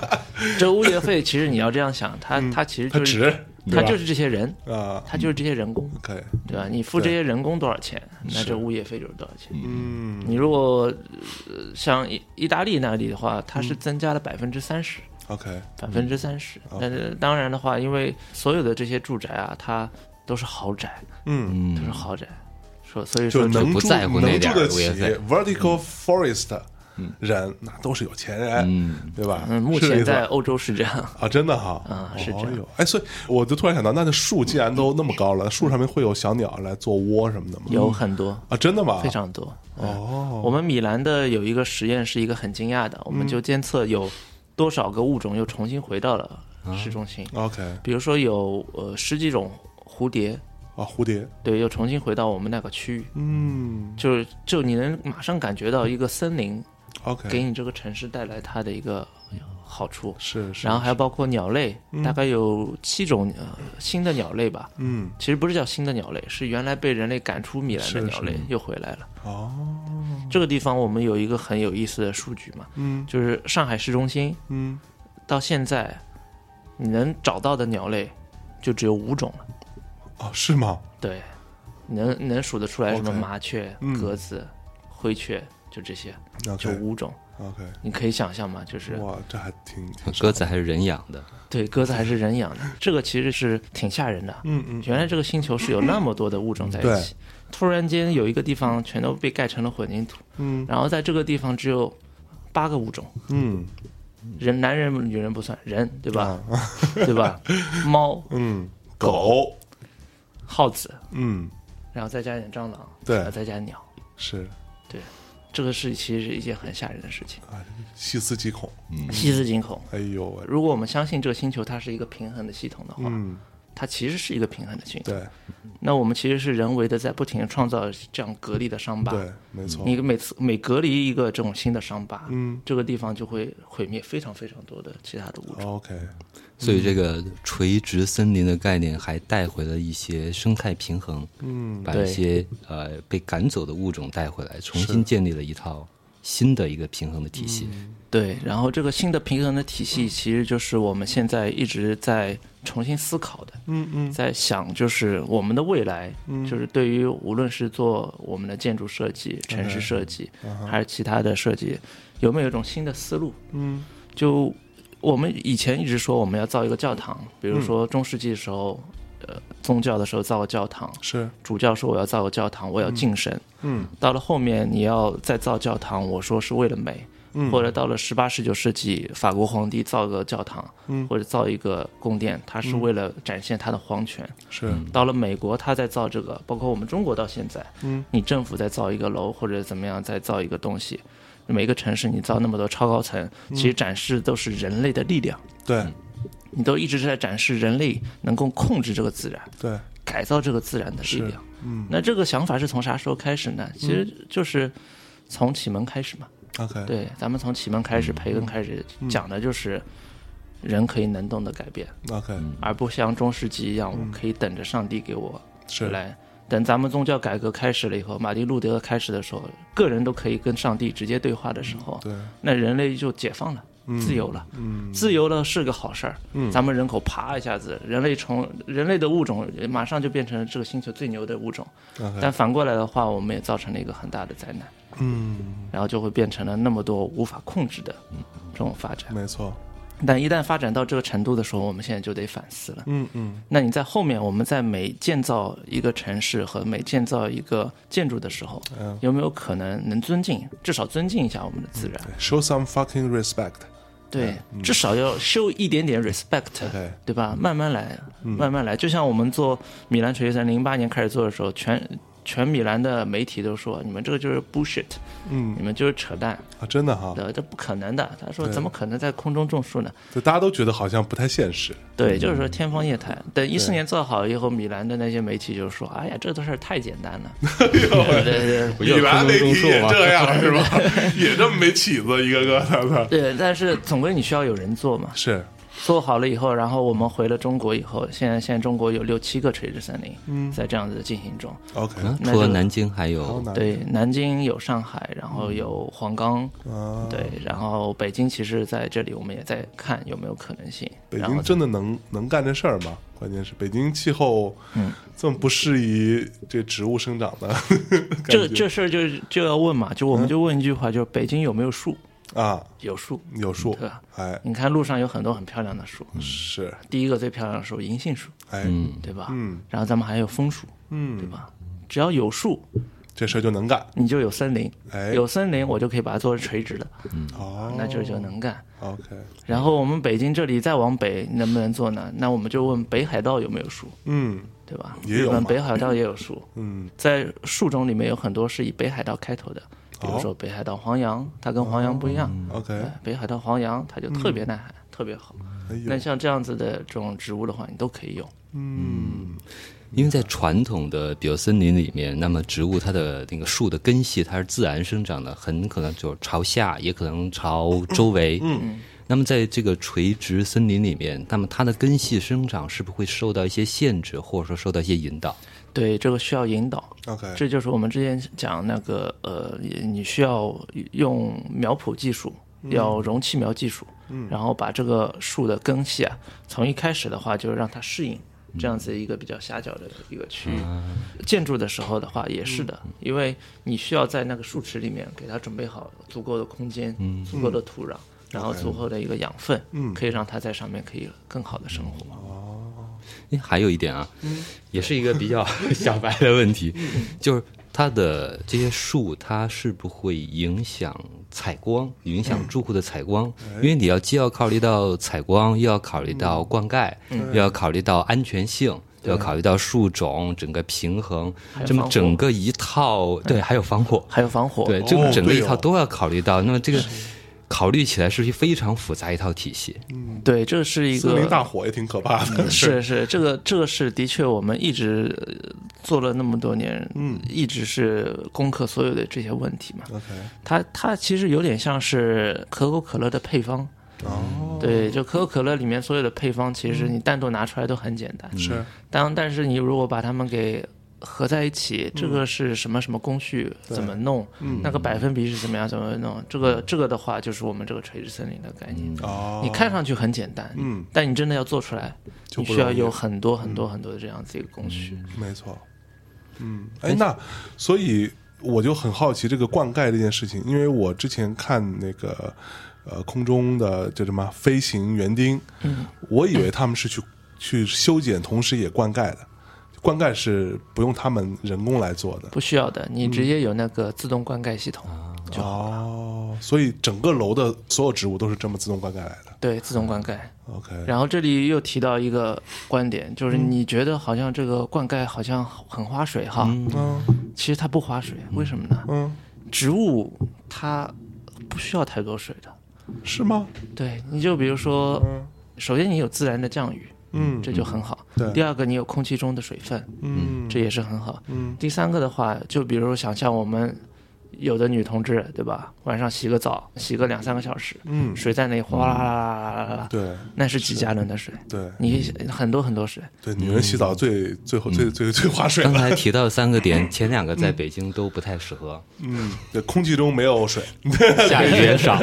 这物业费其实你要这样想，它它其实就是值，对吧？它就是这些人，啊。它就是这些人工对吧？你付这些人工多少钱，那这物业费就是多少钱。嗯。你如果呃像意意大利那里的话，它是增加了百分之三十，，OK，百分之三十。嗯。但是当然的话，因为所有的这些住宅啊，它都是豪宅，嗯，都是嗯，豪宅，说所以就说不能住在乎那点儿物业起费。Vertical forest 人，那都是有钱人，嗯，对吧？嗯，目前在欧洲是这样。啊，真的哈，啊是这样。哎，所以我就突然想到，那这树既然都那么高了，树上面会有小鸟来做窝什么的吗？有很多，啊，真的吗？非常多。哦，我们米兰的有一个实验是一个很惊讶的，我们就监测有多少个物种又重新回到了市中心，OK。比如说有呃十几种蝴蝶，啊，蝴蝶，对，又重新回到我们那个区域，嗯。就是就你能马上感觉到一个森林给，OK，你这个城市带来它的一个好处。是是，然后还有包括鸟类，大概有七种呃新的鸟类吧。嗯，其实不是叫新的鸟类，是原来被人类赶出米兰的鸟类又回来了。哦，这个地方我们有一个很有意思的数据嘛，嗯就是上海市中心嗯，到现在，你能找到的鸟类就只有五种了。哦，是吗？对，能能数得出来什么麻雀、嗯鸽子、灰雀，就这些，就五种。OK，你可以想象吗？就是哇，这还挺挺 鸽子还是人养的，对鸽子还是人养的，这个其实是挺吓人的。嗯嗯，原来这个星球是有那么多的物种在一起，突然间有一个地方全都被盖成了混凝土，嗯然后在这个地方只有八个物种，嗯人男人女人不算，人对吧？啊对吧？猫、嗯，狗，耗子，嗯，然后再加一点蟑螂，对然后再加鸟，是这个是其实是一件很吓人的事情，细思极恐。细思极恐。哎呦喂，如果我们相信这个星球它是一个平衡的系统的话，嗯，它其实是一个平衡的系统。对那我们其实是人为的在不停的创造这样隔离的伤疤。对，没错。你每次每隔离一个这种新的伤疤，嗯这个地方就会毁灭非常非常多的其他的物种。OK，所以这个垂直森林的概念还带回了一些生态平衡，嗯，把一些呃被赶走的物种带回来，重新建立了一套新的一个平衡的体系。对，然后这个新的平衡的体系，其实就是我们现在一直在重新思考的，嗯嗯。在想就是我们的未来，就是对于无论是做我们的建筑设计、城市设计，还是其他的设计，有没有一种新的思路？嗯。就我们以前一直说我们要造一个教堂，比如说中世纪的时候，呃，宗教的时候造个教堂，是。主教说我要造个教堂，我要敬神。嗯。到了后面你要再造教堂，我说是为了美。嗯。或者到了十八、十九世纪，法国皇帝造个教堂，嗯。或者造一个宫殿，他是为了展现他的皇权。是。到了美国，他在造这个，包括我们中国到现在，嗯，你政府在造一个楼或者怎么样，再造一个东西，每个城市你造那么多超高层，嗯。其实展示都是人类的力量，对。你都一直是在展示人类能够控制这个自然，对。改造这个自然的力量。嗯。那这个想法是从啥时候开始呢？其实就是从启蒙开始嘛。OK 对，咱们从启蒙开始，培根开始讲的就是人可以能动的改变，OK。而不像中世纪一样，我可以等着上帝给我是。来。等咱们宗教改革开始了以后，马丁路德开始的时候，个人都可以跟上帝直接对话的时候，对那人类就解放了，自由了。嗯自由了是个好事儿，嗯咱们人口啪一下子，人类从人类的物种马上就变成了这个星球最牛的物种。但反过来的话，我们也造成了一个很大的灾难，嗯然后就会变成了那么多无法控制的这种发展。没错但一旦发展到这个程度的时候，我们现在就得反思了。嗯嗯那你在后面，我们在每建造一个城市和每建造一个建筑的时候，嗯有没有可能能尊敬，至少尊敬一下我们的自然？，show some fucking respect 对，至少要 show 一点点 respect，OK 对吧？慢慢来，慢慢来。就像我们做米兰垂直森，零八年开始做的时候，全全米兰的媒体都说你们这个就是 bullshit，嗯你们就是扯淡啊真的哈对，这不可能的。他说怎么可能在空中种树呢？就大家都觉得好像不太现实对，就是说天方夜谭。等一四年做好以后，米兰的那些媒体就说：“哎呀，这都事儿太简单了。”对对对不就是空中种树吗？这样是吧？也这么没起子，一个个的。对，但是总归你需要有人做嘛。是，做好了以后，然后我们回了中国以后，现在现在中国有六七个垂直森林，嗯在这样子进行中。OK，嗯那就除了南京，还有对，南京有上海，然后有黄冈，啊。对，然后北京其实在这里我们也在看有没有可能性。北京真的能能干这事儿吗？关键是北京气候嗯这么不适宜这植物生长的 这这事儿就就要问嘛，就我们就问一句话，就是北京有没有树？啊，有树，有树对，吧？哎，你看路上有很多很漂亮的树，是，第一个最漂亮的树银杏树，哎，嗯，对吧？嗯。然后咱们还有枫树，嗯，对吧？只要有树，这事儿就能干，你就有森林，哎，有森林我就可以把它做成垂直的，哦，那这就能干。OK，然后我们北京这里再往北能不能做呢？那我们就问北海道有没有树，嗯。对吧？也有日本北海道也有树，嗯，在树种里面有很多是以北海道开头的，比如说北海道黄杨，它跟黄杨不一样。OK，北海道黄杨它就特别耐寒，特别好。那像这样子的这种植物的话，你都可以用。嗯因为在传统的比如森林里面，那么植物它的那个树的根系它是自然生长的，很可能就朝下，也可能朝周围。嗯，那么在这个垂直森林里面，那么它的根系生长是不是会受到一些限制，或者说受到一些引导？对，这个需要引导。OK，这就是我们之前讲那个呃，你需要用苗圃技术，要容器苗技术，然后把这个树的根系啊，从一开始的话就让它适应这样子一个比较狭小的一个区域。建筑的时候的话也是的，因为你需要在那个树池里面给它准备好足够的空间，足够的土壤。然后足够的一个养分，可以让它在上面可以更好的生活。诶还有一点啊，也是一个比较 小白的问题，就是它的这些树，它是不会影响采光，影响住户的采光？因为你要既要考虑到采光，又要考虑到灌溉，又要考虑到安全性。要考虑到树种、整个平衡这么整个一套，对，还有防火，还有防火，对，这个整个一套都要考虑到。那么这个考虑起来是一非常复杂一套体系。嗯对，这是一森林个大火也挺可怕的，是。是，这个这个是的确，我们一直呃做了那么多年，嗯。一直是攻克所有的这些问题嘛。OK，它它其实有点像是可口可乐的配方，哦，对，就可口可乐里面所有的配方，其实你单独拿出来都很简单，是当但是你如果把它们给合在一起，这嗯。个是什么什么工序，怎么弄，那个百分比是怎么样，怎么弄，这个这个的话就是我们这个垂直森林的概念。哦，你看上去很简单，嗯，但你真的要做出来，你需要有很多很多很多的这样子一个工序。没错，嗯，哎，那所以我就很好奇这个灌溉这件事情，因为我之前看那个呃空中的叫什么飞行园丁，嗯，我以为他们是去去修剪，同时也灌溉的，灌溉是不用他们人工来做的。不需要的，你直接有那个自动灌溉系统，就哦，所以整个楼的所有植物都是这么自动灌溉来的。对，自动灌溉。OK，然后这里又提到一个观点，就是你觉得好像这个灌溉好像很花水哈，嗯其实它不花水，为什么呢？嗯，植物它不需要太多水的。是吗？对，你就比如说，首先你有自然的降雨，嗯，这就很好。对第二个，你有空气中的水分，嗯，这也是很好。嗯第三个的话，就比如想象我们有的女同志，对吧？晚上洗个澡，洗个两三个小时，嗯，水在那里哗啦啦啦啦啦啦，对。那是几加仑的水，对。你很多很多水。对，女人洗澡最最后最最 最划水。刚才提到三个点，前两个在北京都不太适合，嗯，对，空气中没有水，下雨也少，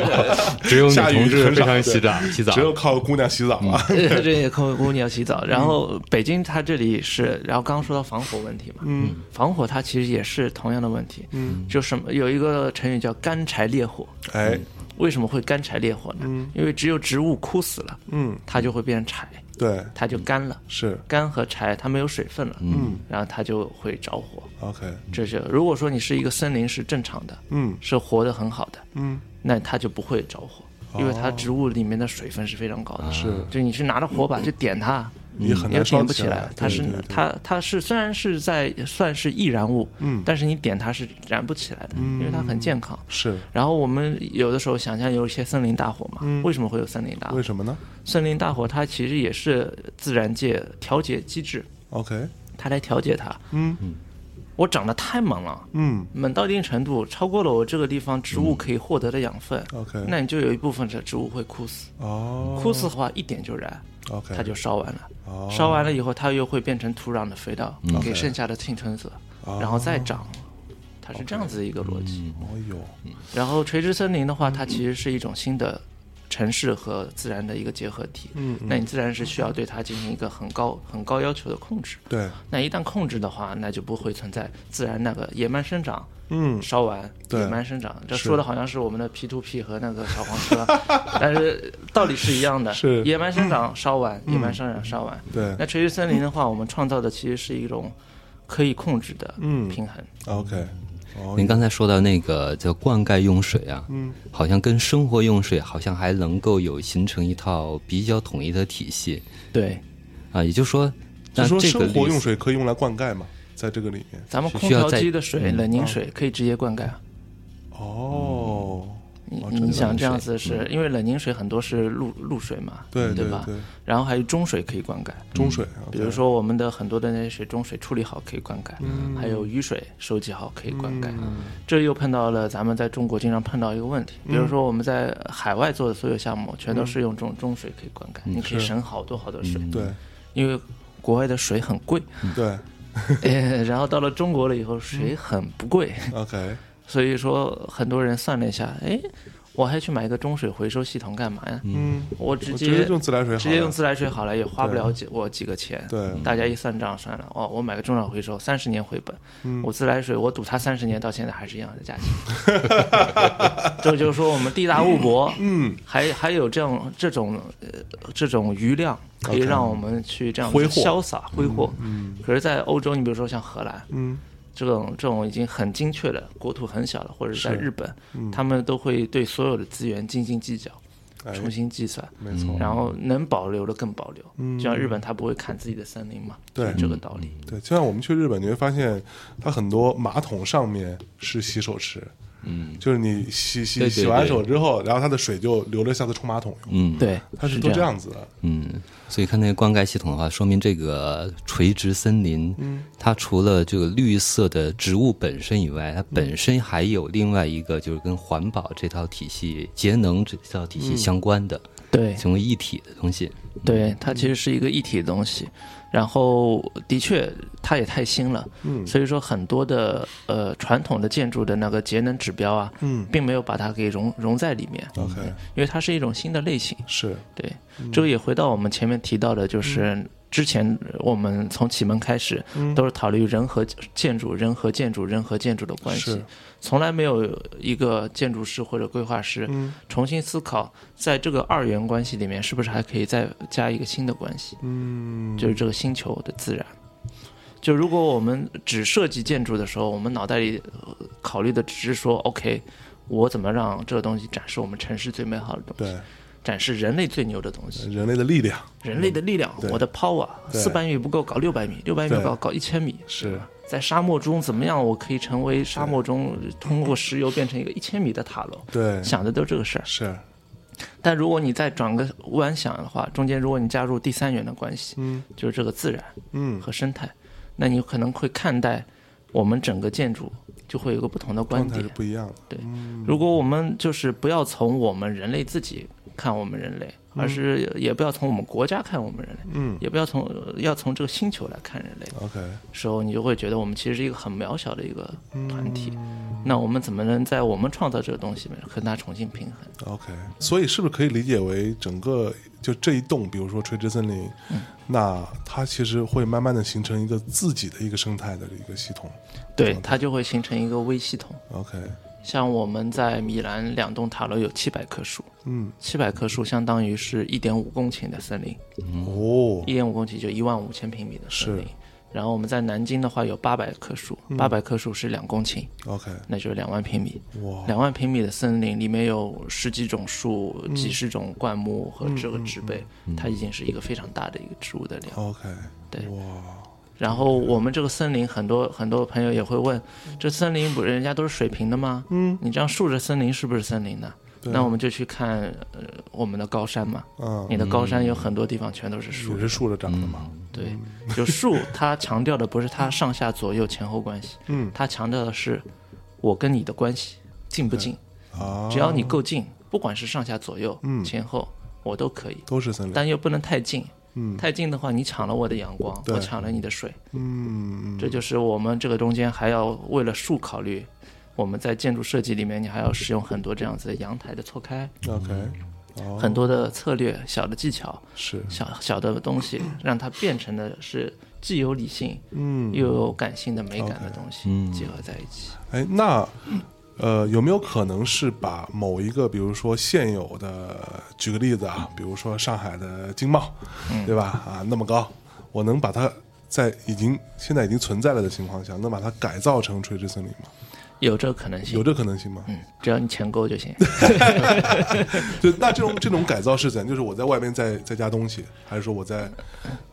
只有女同志非很少常洗澡洗澡。只。有靠姑娘洗澡嘛。这这也靠姑娘洗澡，然后北京它这里是，然后刚刚说到防火问题嘛，嗯。防火它其实也是同样的问题，嗯，就什么有一个成语叫干柴烈火，哎，为什么会干柴烈火呢？嗯。因为只有植物枯死了，嗯，它就会变成柴，对，它就干了，是，干和柴它没有水分了，嗯。然后它就会着火。，OK，这是如果说你是一个森林是正常的，嗯。是活得很好的，嗯，那它就不会着火，因为它植物里面的水分是非常高的。是。就你是拿着火把去点它，也也很难点不起起来，它是它它是虽然是在算是易燃物，嗯但是你点它是燃不起来的，因为它很健康。是然后我们有的时候想象有一些森林大火嘛，嗯为什么会有森林大火为？什么呢森林大火它其实也是自然界调节机制，？OK，它来调节它。嗯我长得太猛了，嗯猛到一定程度，超过了我这个地方植物可以获得的养分，，OK，那你就有一部分的植物会枯死。哦枯死的话，一点就燃，，OK，它就烧完了。哦烧完了以后，它又会变成土壤的肥料，给剩下的幸存者，哦然后再长。它是这样子一个逻辑。哦呦，然后垂直森林的话，它其实是一种新的城市和自然的一个结合体。嗯那你自然是需要对它进行一个很高很高要求的控制。对，那一旦控制的话，那就不会存在自然那个野蛮生长，嗯烧完对野蛮生长。这说的好像是我们的 P to P 和那个小黄车，但是道理是一样的。是嗯野蛮生长烧完，野蛮生长烧完。对那垂直森林的话，我们创造的其实是一种可以控制的嗯平衡。，OK，哦，您刚才说到那个叫灌溉用水啊，嗯。好像跟生活用水好像还能够有形成一套比较统一的体系。对，啊，也就是说，就说那这个生活用水可以用来灌溉嘛，在这个里面，咱们空调机的水、冷凝水可以直接灌溉啊。哦，你想这样子是因为冷凝水很多是露露水嘛，对对吧？对，然后还有中水可以灌溉，中水，比如说我们的很多的那些水中水处理好可以灌溉，嗯还有雨水收集好可以灌溉。这又碰到了咱们在中国经常碰到一个问题，比如说我们在海外做的所有项目，全都是用这种中水可以灌溉，你可以省好多好多水，对。因为国外的水很贵，对。呃然后到了中国了以后水很不贵，，OK，所以说很多人算了一下，哎，我还去买一个中水回收系统干嘛呀？嗯，我直我直接接用自来水好了，直接用自来水好了，也花不了几我几个钱。对。大家一算账算了，哦，我买个中水回收三十年回本，嗯。我自来水我赌它三十年到现在还是一样的价钱。这就是说我们地大物博，嗯，还还有这样这种呃这种余量，可以让我们去这样挥霍。潇洒挥霍。可是，在欧洲，你比如说像荷兰，嗯这种这种已经很精确的国土很小了，或者是在日本，嗯他们都会对所有的资源斤斤计较。哎重新计算，没错，然后能保留的更保留。嗯就像日本，它不会砍自己的森林嘛，对就这个道理。对，就像我们去日本，你会发现它很多马桶上面是洗手池，嗯。就是你洗洗对对洗完手之后，然后它的水就留着下次冲马桶用，嗯，对，它是都这这样子的。嗯，所以看那个灌溉系统的话，说明这个垂直森林，它除了这个绿色的植物本身以外，它本身还有另外一个就是跟环保这套体系、节能这套体系相关的，对。成为一体的东西。对，它其实是一个一体的东西。然后的确，它也太新了，嗯。所以说很多的呃传统的建筑的那个节能指标啊，嗯。并没有把它给融融在里面，，OK，因为它是一种新的类型。是，对，这个也回到我们前面提到的，嗯就是之前我们从启蒙开始都是考虑人和建筑、人和建筑、人和建筑的关系。是，从来没有一个建筑师或者规划师嗯。重新思考，在这个二元关系里面是不是还可以再加一个新的关系，嗯，就是这个星球的自然。就如果我们只设计建筑的时候，我们脑袋里呃考虑的只是说，OK，我怎么让这个东西展示我们城市最美好的东西，对。展示人类最牛的东西。人类的力量。人类的力量，对。我的 power，四百米不够搞六百米，六百米对。搞搞一千米，是。吧在沙漠中怎么样？我可以成为沙漠中通过石油变成一个一千米的塔楼，对，想的都是这个事儿。是，但如果你再转个弯想的话，中间如果你加入第三元的关系，嗯就是这个自然嗯和生态，那你可能会看待我们整个建筑就会有个不同的观点。不一样的，对，如果我们就是不要从我们人类自己看我们人类，而是也不要从我们国家看我们人类，嗯也不要从要从这个星球来看人类，OK，时候，你就会觉得我们其实是一个很渺小的一个团体。嗯那我们怎么能在我们创造这个东西里面和它重新平衡？OK，所以是不是可以理解为整个就这一栋，比如说垂直森林，嗯那它其实会慢慢的形成一个自己的一个生态的一个系统。对，它就会形成一个微系统。OK，像我们在米兰两栋塔楼有七百棵树，嗯，七百棵树相当于是一点五公顷的森林，哦。一，点五公顷就一万五千平米的森林。然后我们在南京的话有八百棵树，八百棵树是两公顷，OK，那就是两万平米。哇，两万平米的森林里面有十几种树、几十种灌木和这个植被，它已经是一个非常大的一个植物的量。OK，对。哇，然后我们这个森林，很多很多朋友也会问，这森林不人家都是水平的吗？嗯，你这样竖着森林是不是森林呢？那我们就去看呃我们的高山嘛，嗯，你的高山有很多地方全都是树。也，是竖着长的嘛，对，就树它强调的不是它上下左右前后关系，嗯。它强调的是我跟你的关系近不近，啊，只要你够近，不管是上下左右、嗯。前后，我都可以，都是森林，但又不能太近。嗯。太近的话，你抢了我的阳光，我抢了你的水，嗯，这就是我们这个中间还要为了树考虑。我们在建筑设计里面，你还要使用很多这样子的阳台的错开，OK，哦，很多的策略、小的技巧、是，小小的东西，让它变成的是既有理性嗯，又有感性的美感的东西嗯。结合在一起。哎，那呃，有没有可能是把某一个，比如说现有的，举个例子啊，比如说上海的经贸，嗯对吧？啊，那么高，我能把它在已经现在已经存在了的情况下，能把它改造成垂直森林吗？有这个可能性有，这可能性吗？嗯，只要你钱够就行。就那这种这种改造是怎样？就是我在外面再再加东西，还是说我在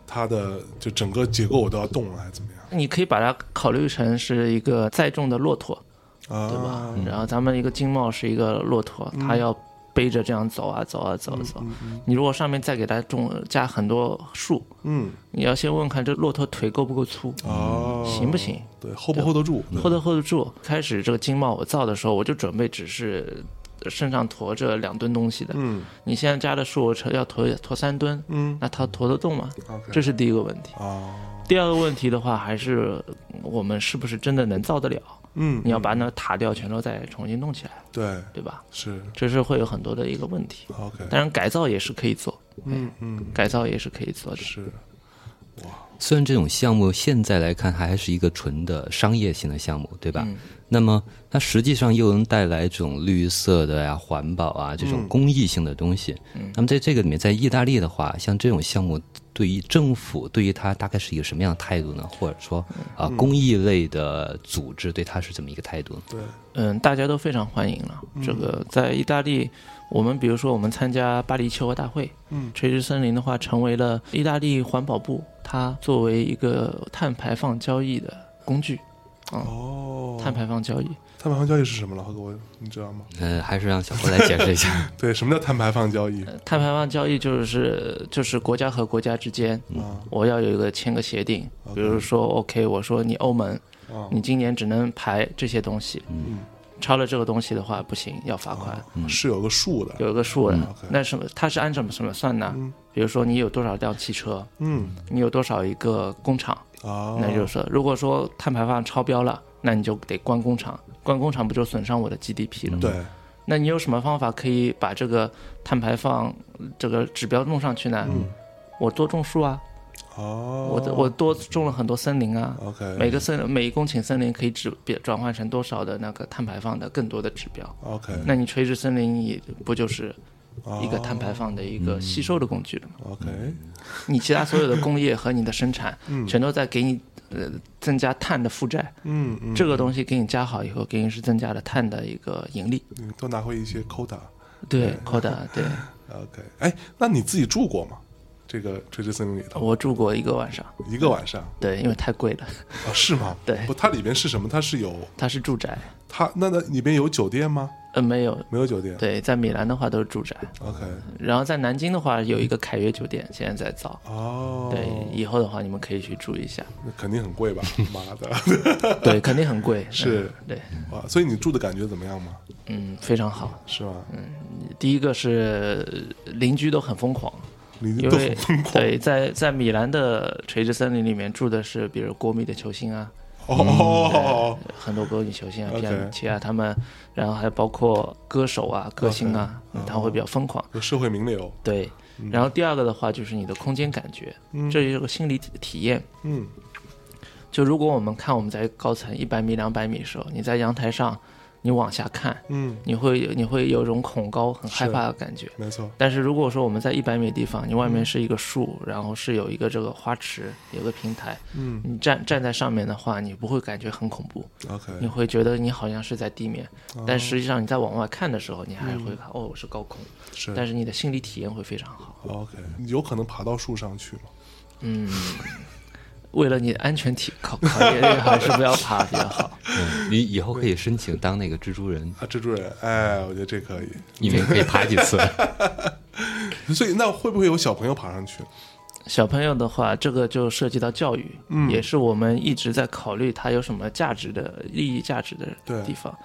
它的就整个结构我都要动了，还是怎么样？你可以把它考虑成是一个载重的骆驼，啊，对吧？然后咱们一个经贸是一个骆驼，它要背着这样走啊走啊走啊走。你如果上面再给它种加很多树，嗯，你要先问看这骆驼腿够不够粗，哦，行不行？对，hold 不 hold 得住？hold 得 hold 得住。开始这个经贸我造的时候，我就准备只是身上驮着两吨东西的。嗯你现在加的树，我车要驮驮三吨，嗯那它驮得动吗？这是第一个问题。哦，第二个问题的话，还是我们是不是真的能造得了？嗯，你要把那塔吊全都再重新弄起来，对对吧？是这是会有很多的一个问题。OK，当然，改造也是可以做，嗯嗯改造也是可以做的。是哇虽然这种项目现在来看还是一个纯的商业性的项目，对吧？嗯那么它实际上又能带来这种绿色的呀、环保啊这种公益性的东西。嗯那么在这个里面，在意大利的话，像这种项目对于政府对于它大概是一个什么样的态度呢？或者说啊，公益类的组织对它是怎么一个态度呢？对，嗯，大家都非常欢迎了。这个在意大利，我们比如说我们参加巴黎气候大会，嗯垂直森林的话成为了意大利环保部它作为一个碳排放交易的工具。哦，碳排放交易，碳排放交易是什么了？和各位，你知道吗？呃，还是让小郭来解释一下。对，什么叫碳排放交易？呃碳排放交易就是就是国家和国家之间，啊我要有一个签个协定，比如说 OK，我说你欧盟，啊你今年只能排这些东西，嗯超了这个东西的话不行，要罚款。是有个数的。有一个数的。那什么，它是按什么什么算呢？嗯比如说你有多少辆汽车，嗯你有多少一个工厂，啊，那就是说，如果说碳排放超标了，那你就得关工厂，关工厂不就损伤我的 GDP 了？。对，那你有什么方法可以把这个碳排放这个指标弄上去呢？嗯我多种树啊，哦，我我多种了很多森林啊。OK 每个森每一公顷森林可以指变转换成多少的那个碳排放的更多的指标？OK 那你垂直森林你不就是一个碳哦排放的一个吸收的工具了吗？OK 你其他所有的工业和你的生产，嗯全都在给你呃增加碳的负债。嗯嗯，这个东西给你加好以后，给你是增加了碳的一个盈利。嗯多拿回一些 quota。对，quota，对 OK，哎，那你自己住过吗？这个垂直森林里头我住过一个晚上，一个晚上对，因为太贵了，啊？是吗？对不，它里边是什么？它是有 它是住宅，它那那里边有酒店吗？呃，没有，没有酒店。对，在米兰的话都是住宅，OK，然后在南京的话有一个凯悦酒店，现在在造。哦，对，以后的话你们可以去住一下。那肯定很贵吧？妈的，对，肯定很贵。是嗯对，哇！所以你住的感觉怎么样吗？嗯，非常好。是吗？嗯第一个是邻居都很疯狂，因为对，在在米兰的垂直森林里面住的是，比如国米的球星啊，哦，很多国米球星啊皮亚米奇啊，他们，然后还包括歌手啊、歌星啊，嗯他会比较疯狂。有社会名流，对，然后第二个的话就是你的空间感觉，嗯。这是个心理体体验。嗯。就如果我们看我们在高层一百米、两百米的时候，你在阳台上，你往下看，嗯，你会你会有一种恐高、很害怕的感觉。没错，但是如果说我们在一百米的地方，你外嗯。面是一个树，然后是有一个这个花池，有个平台，嗯。你站站在上面的话，你不会感觉很恐怖，，OK，你会觉得你好像是在地面，哦。但实际上你在往外看的时候，你还会看、哦是高空，是。但是你的心理体验会非常好。OK，你有可能爬到树上去吗？嗯，为了你的安全体考考虑，还是不要爬比较好。嗯，你以后可以申请当那个蜘蛛人，啊，蜘蛛人，哎，我觉得这可以。一年可以爬几次。所以那会不会有小朋友爬上去？小朋友的话，这个就涉及到教育，嗯也是我们一直在考虑它有什么价值的利益价值的地方。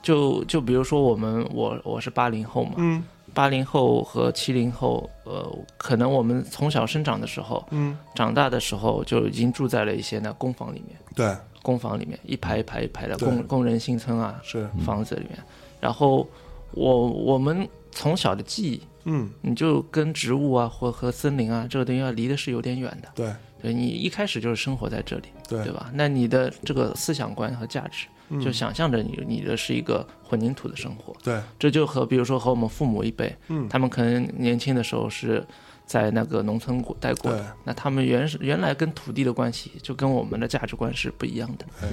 就就比如说我们我我是八零后嘛，嗯八零后和七零后，呃，可能我们从小生长的时候，嗯，长大的时候就已经住在了一些那工房里面，对，工房里面一排一排一排的工工人新村啊是，房子里面，然后我我们从小的记忆，嗯，你就跟植物啊或和森林啊这个东西要离的是有点远的。对对你一开始就是生活在这里，对。对吧？那你的这个思想观和价值，嗯。就想象着你你的是一个混凝土的生活，对，这就和比如说和我们父母一辈，嗯。他们可能年轻的时候是在那个农村过待过的，那他们原是原来跟土地的关系就跟我们的价值观是不一样的。哎，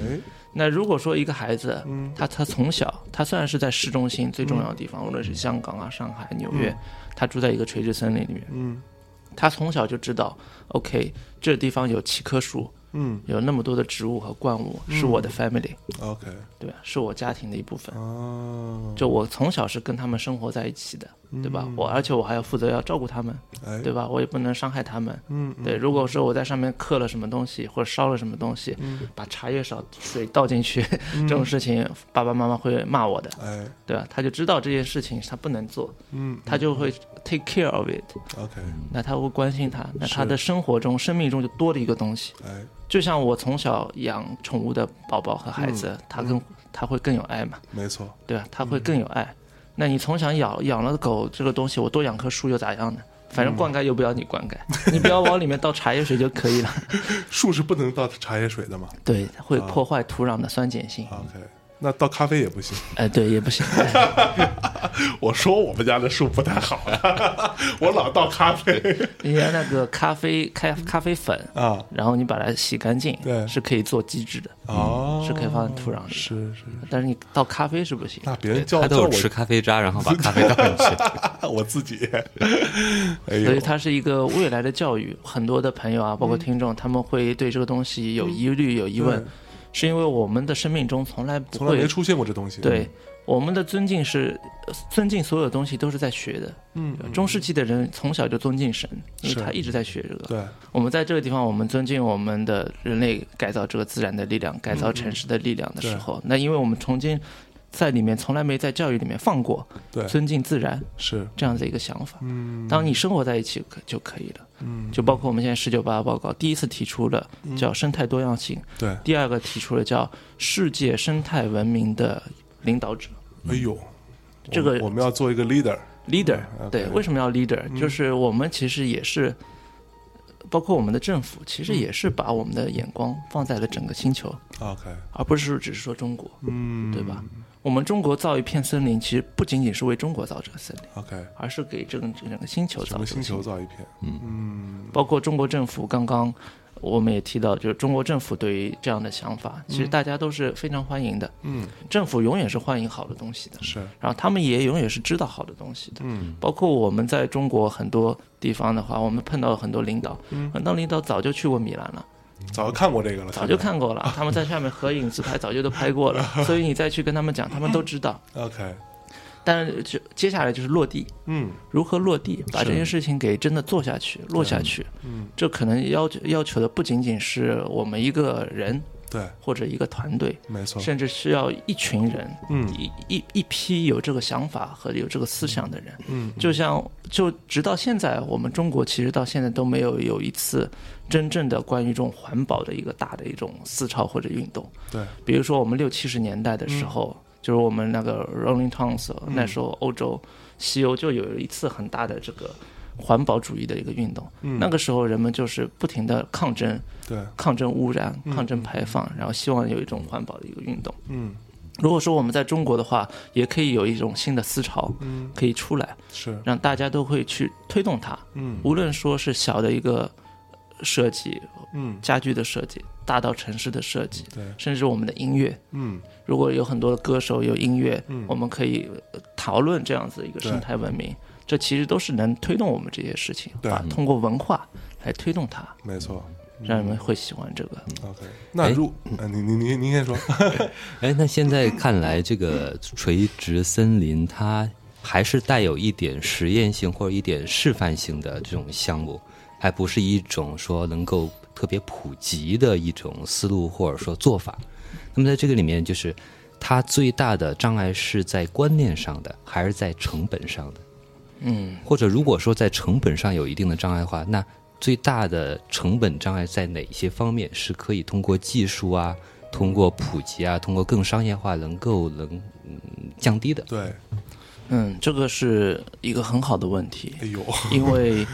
那如果说一个孩子，嗯。他他从小，他虽然是在市中心最重要的地方，无论是香港啊、上海、纽约，他住在一个垂直森林里面，嗯。他从小就知道，OK，这地方有七棵树，嗯。有那么多的植物和灌木，是我的 family，，OK，对吧？是我家庭的一部分。哦，就我从小是跟他们生活在一起的，对吧？我而且我还要负责要照顾他们，哎，对吧？我也不能伤害他们。嗯，对，如果说我在上面刻了什么东西或者烧了什么东西，把茶叶少水倒进去，这种事情爸爸妈妈会骂我的，哎，对吧？他就知道这件事情他不能做，嗯他就会 take care of it，，OK，那他会关心他，那他的生活中、生命中就多了一个东西。哎，就像我从小养宠物的宝宝和孩子，他更他会更有爱嘛，没错，对吧？他会更有爱。那你从小养养了狗这个东西，我多养棵树又咋样呢？反正灌溉又不要你灌溉，你不要往里面倒茶叶水就可以了。树是不能倒茶叶水的嘛对，会破坏土壤的酸碱性。？OK，那倒咖啡也不行。哎，对，也不行。我说我们家的树不太好，我老倒咖啡人家那个咖啡开咖啡粉，啊。然后你把它洗干净，对是可以做基质的，哦，是可以放在土壤里的。是是，但是你倒咖啡是不行。那别人叫我吃咖啡渣，然后把咖啡倒进去。我自己，哎，所以它是一个未来的教育。很多的朋友啊，包括听众，他们会对这个东西有疑虑、有疑问对，是因为我们的生命中从来不会从来没出现过这东西。对我们的尊敬是呃尊敬所有东西都是在学的。嗯，中世纪的人从小就尊敬神，因为他一直在学这个。对，我们在这个地方，我们尊敬我们的人类改造这个自然的力量、改造城市的力量的时候，那因为我们曾经在里面从来没在教育里面放过对尊敬自然是，这样子一个想法。嗯，当你生活在一起可就可以了。嗯，就包括我们现在十九八报告第一次提出了叫生态多样性，对，第二个提出了叫世界生态文明的领导者哎呦，这个我们要做一个 leader，leader。对，为什么要 leader？就是我们其实也是。包括我们的政府，其实也是把我们的眼光放在了整个星球，OK，而不是只是说中国，嗯，对吧？我们中国造一片森林，其实不仅仅是为中国造这个森林，？OK，而是给这个整个星球造整个星。球造一片，嗯嗯包括中国政府刚刚我们也提到，就是中国政府对于这样的想法，其实大家都是非常欢迎的。嗯，政府永远是欢迎好的东西的，是，然后他们也永远是知道好的东西的。嗯。包括我们在中国很多地方的话，我们碰到很多领导，嗯。很多领导早就去过米兰了，早就看过这个了，早就看过了，他们在下面合影自拍早就都拍过了，所以你再去跟他们讲，他们都知道。OK，但是就接下来就是落地，嗯。如何落地，把这件事情给真的做下去、落下去。嗯，这可能要求要求的不仅仅是我们一个人对，或者一个团队，没错，甚至需要一群人，嗯。一一一批有这个想法和有这个思想的人。嗯就像就直到现在，我们中国其实到现在都没有有一次真正的关于这种环保的一个大的一种思潮或者运动。对，比如说我们六七十年代的时候，就是我们那个 Rolling Stones，、那时候欧洲、西欧就有一次很大的这个环保主义的一个运动。嗯。那个时候人们就是不停的抗争，对，抗争污染、抗争排放，然后希望有一种环保的一个运动。嗯。如果说我们在中国的话，也可以有一种新的思潮嗯。可以出来，是，让大家都会去推动它。嗯。无论说是小的一个设计、嗯。家居的设计，大到城市的设计，对，甚至我们的音乐，嗯。如果有很多的歌手有音乐，嗯。我们可以呃讨论这样子一个生态文明，这其实都是能推动我们这些事情，对。把通过文化来推动它，没错。让人们会喜欢这个。，OK，那如，呃你你你您先说，哎，那现在看来，这个垂直森林它还是带有一点实验性或者一点示范性的这种项目，还不是一种说能够特别普及的一种思路或者说做法。那么在这个里面，就是它最大的障碍是在观念上的，还是在成本上的？嗯，或者如果说在成本上有一定的障碍的话，那最大的成本障碍在哪些方面是可以通过技术啊、通过普及啊、通过更商业化能够能嗯降低的？对，嗯，这个是一个很好的问题，哎呦，因为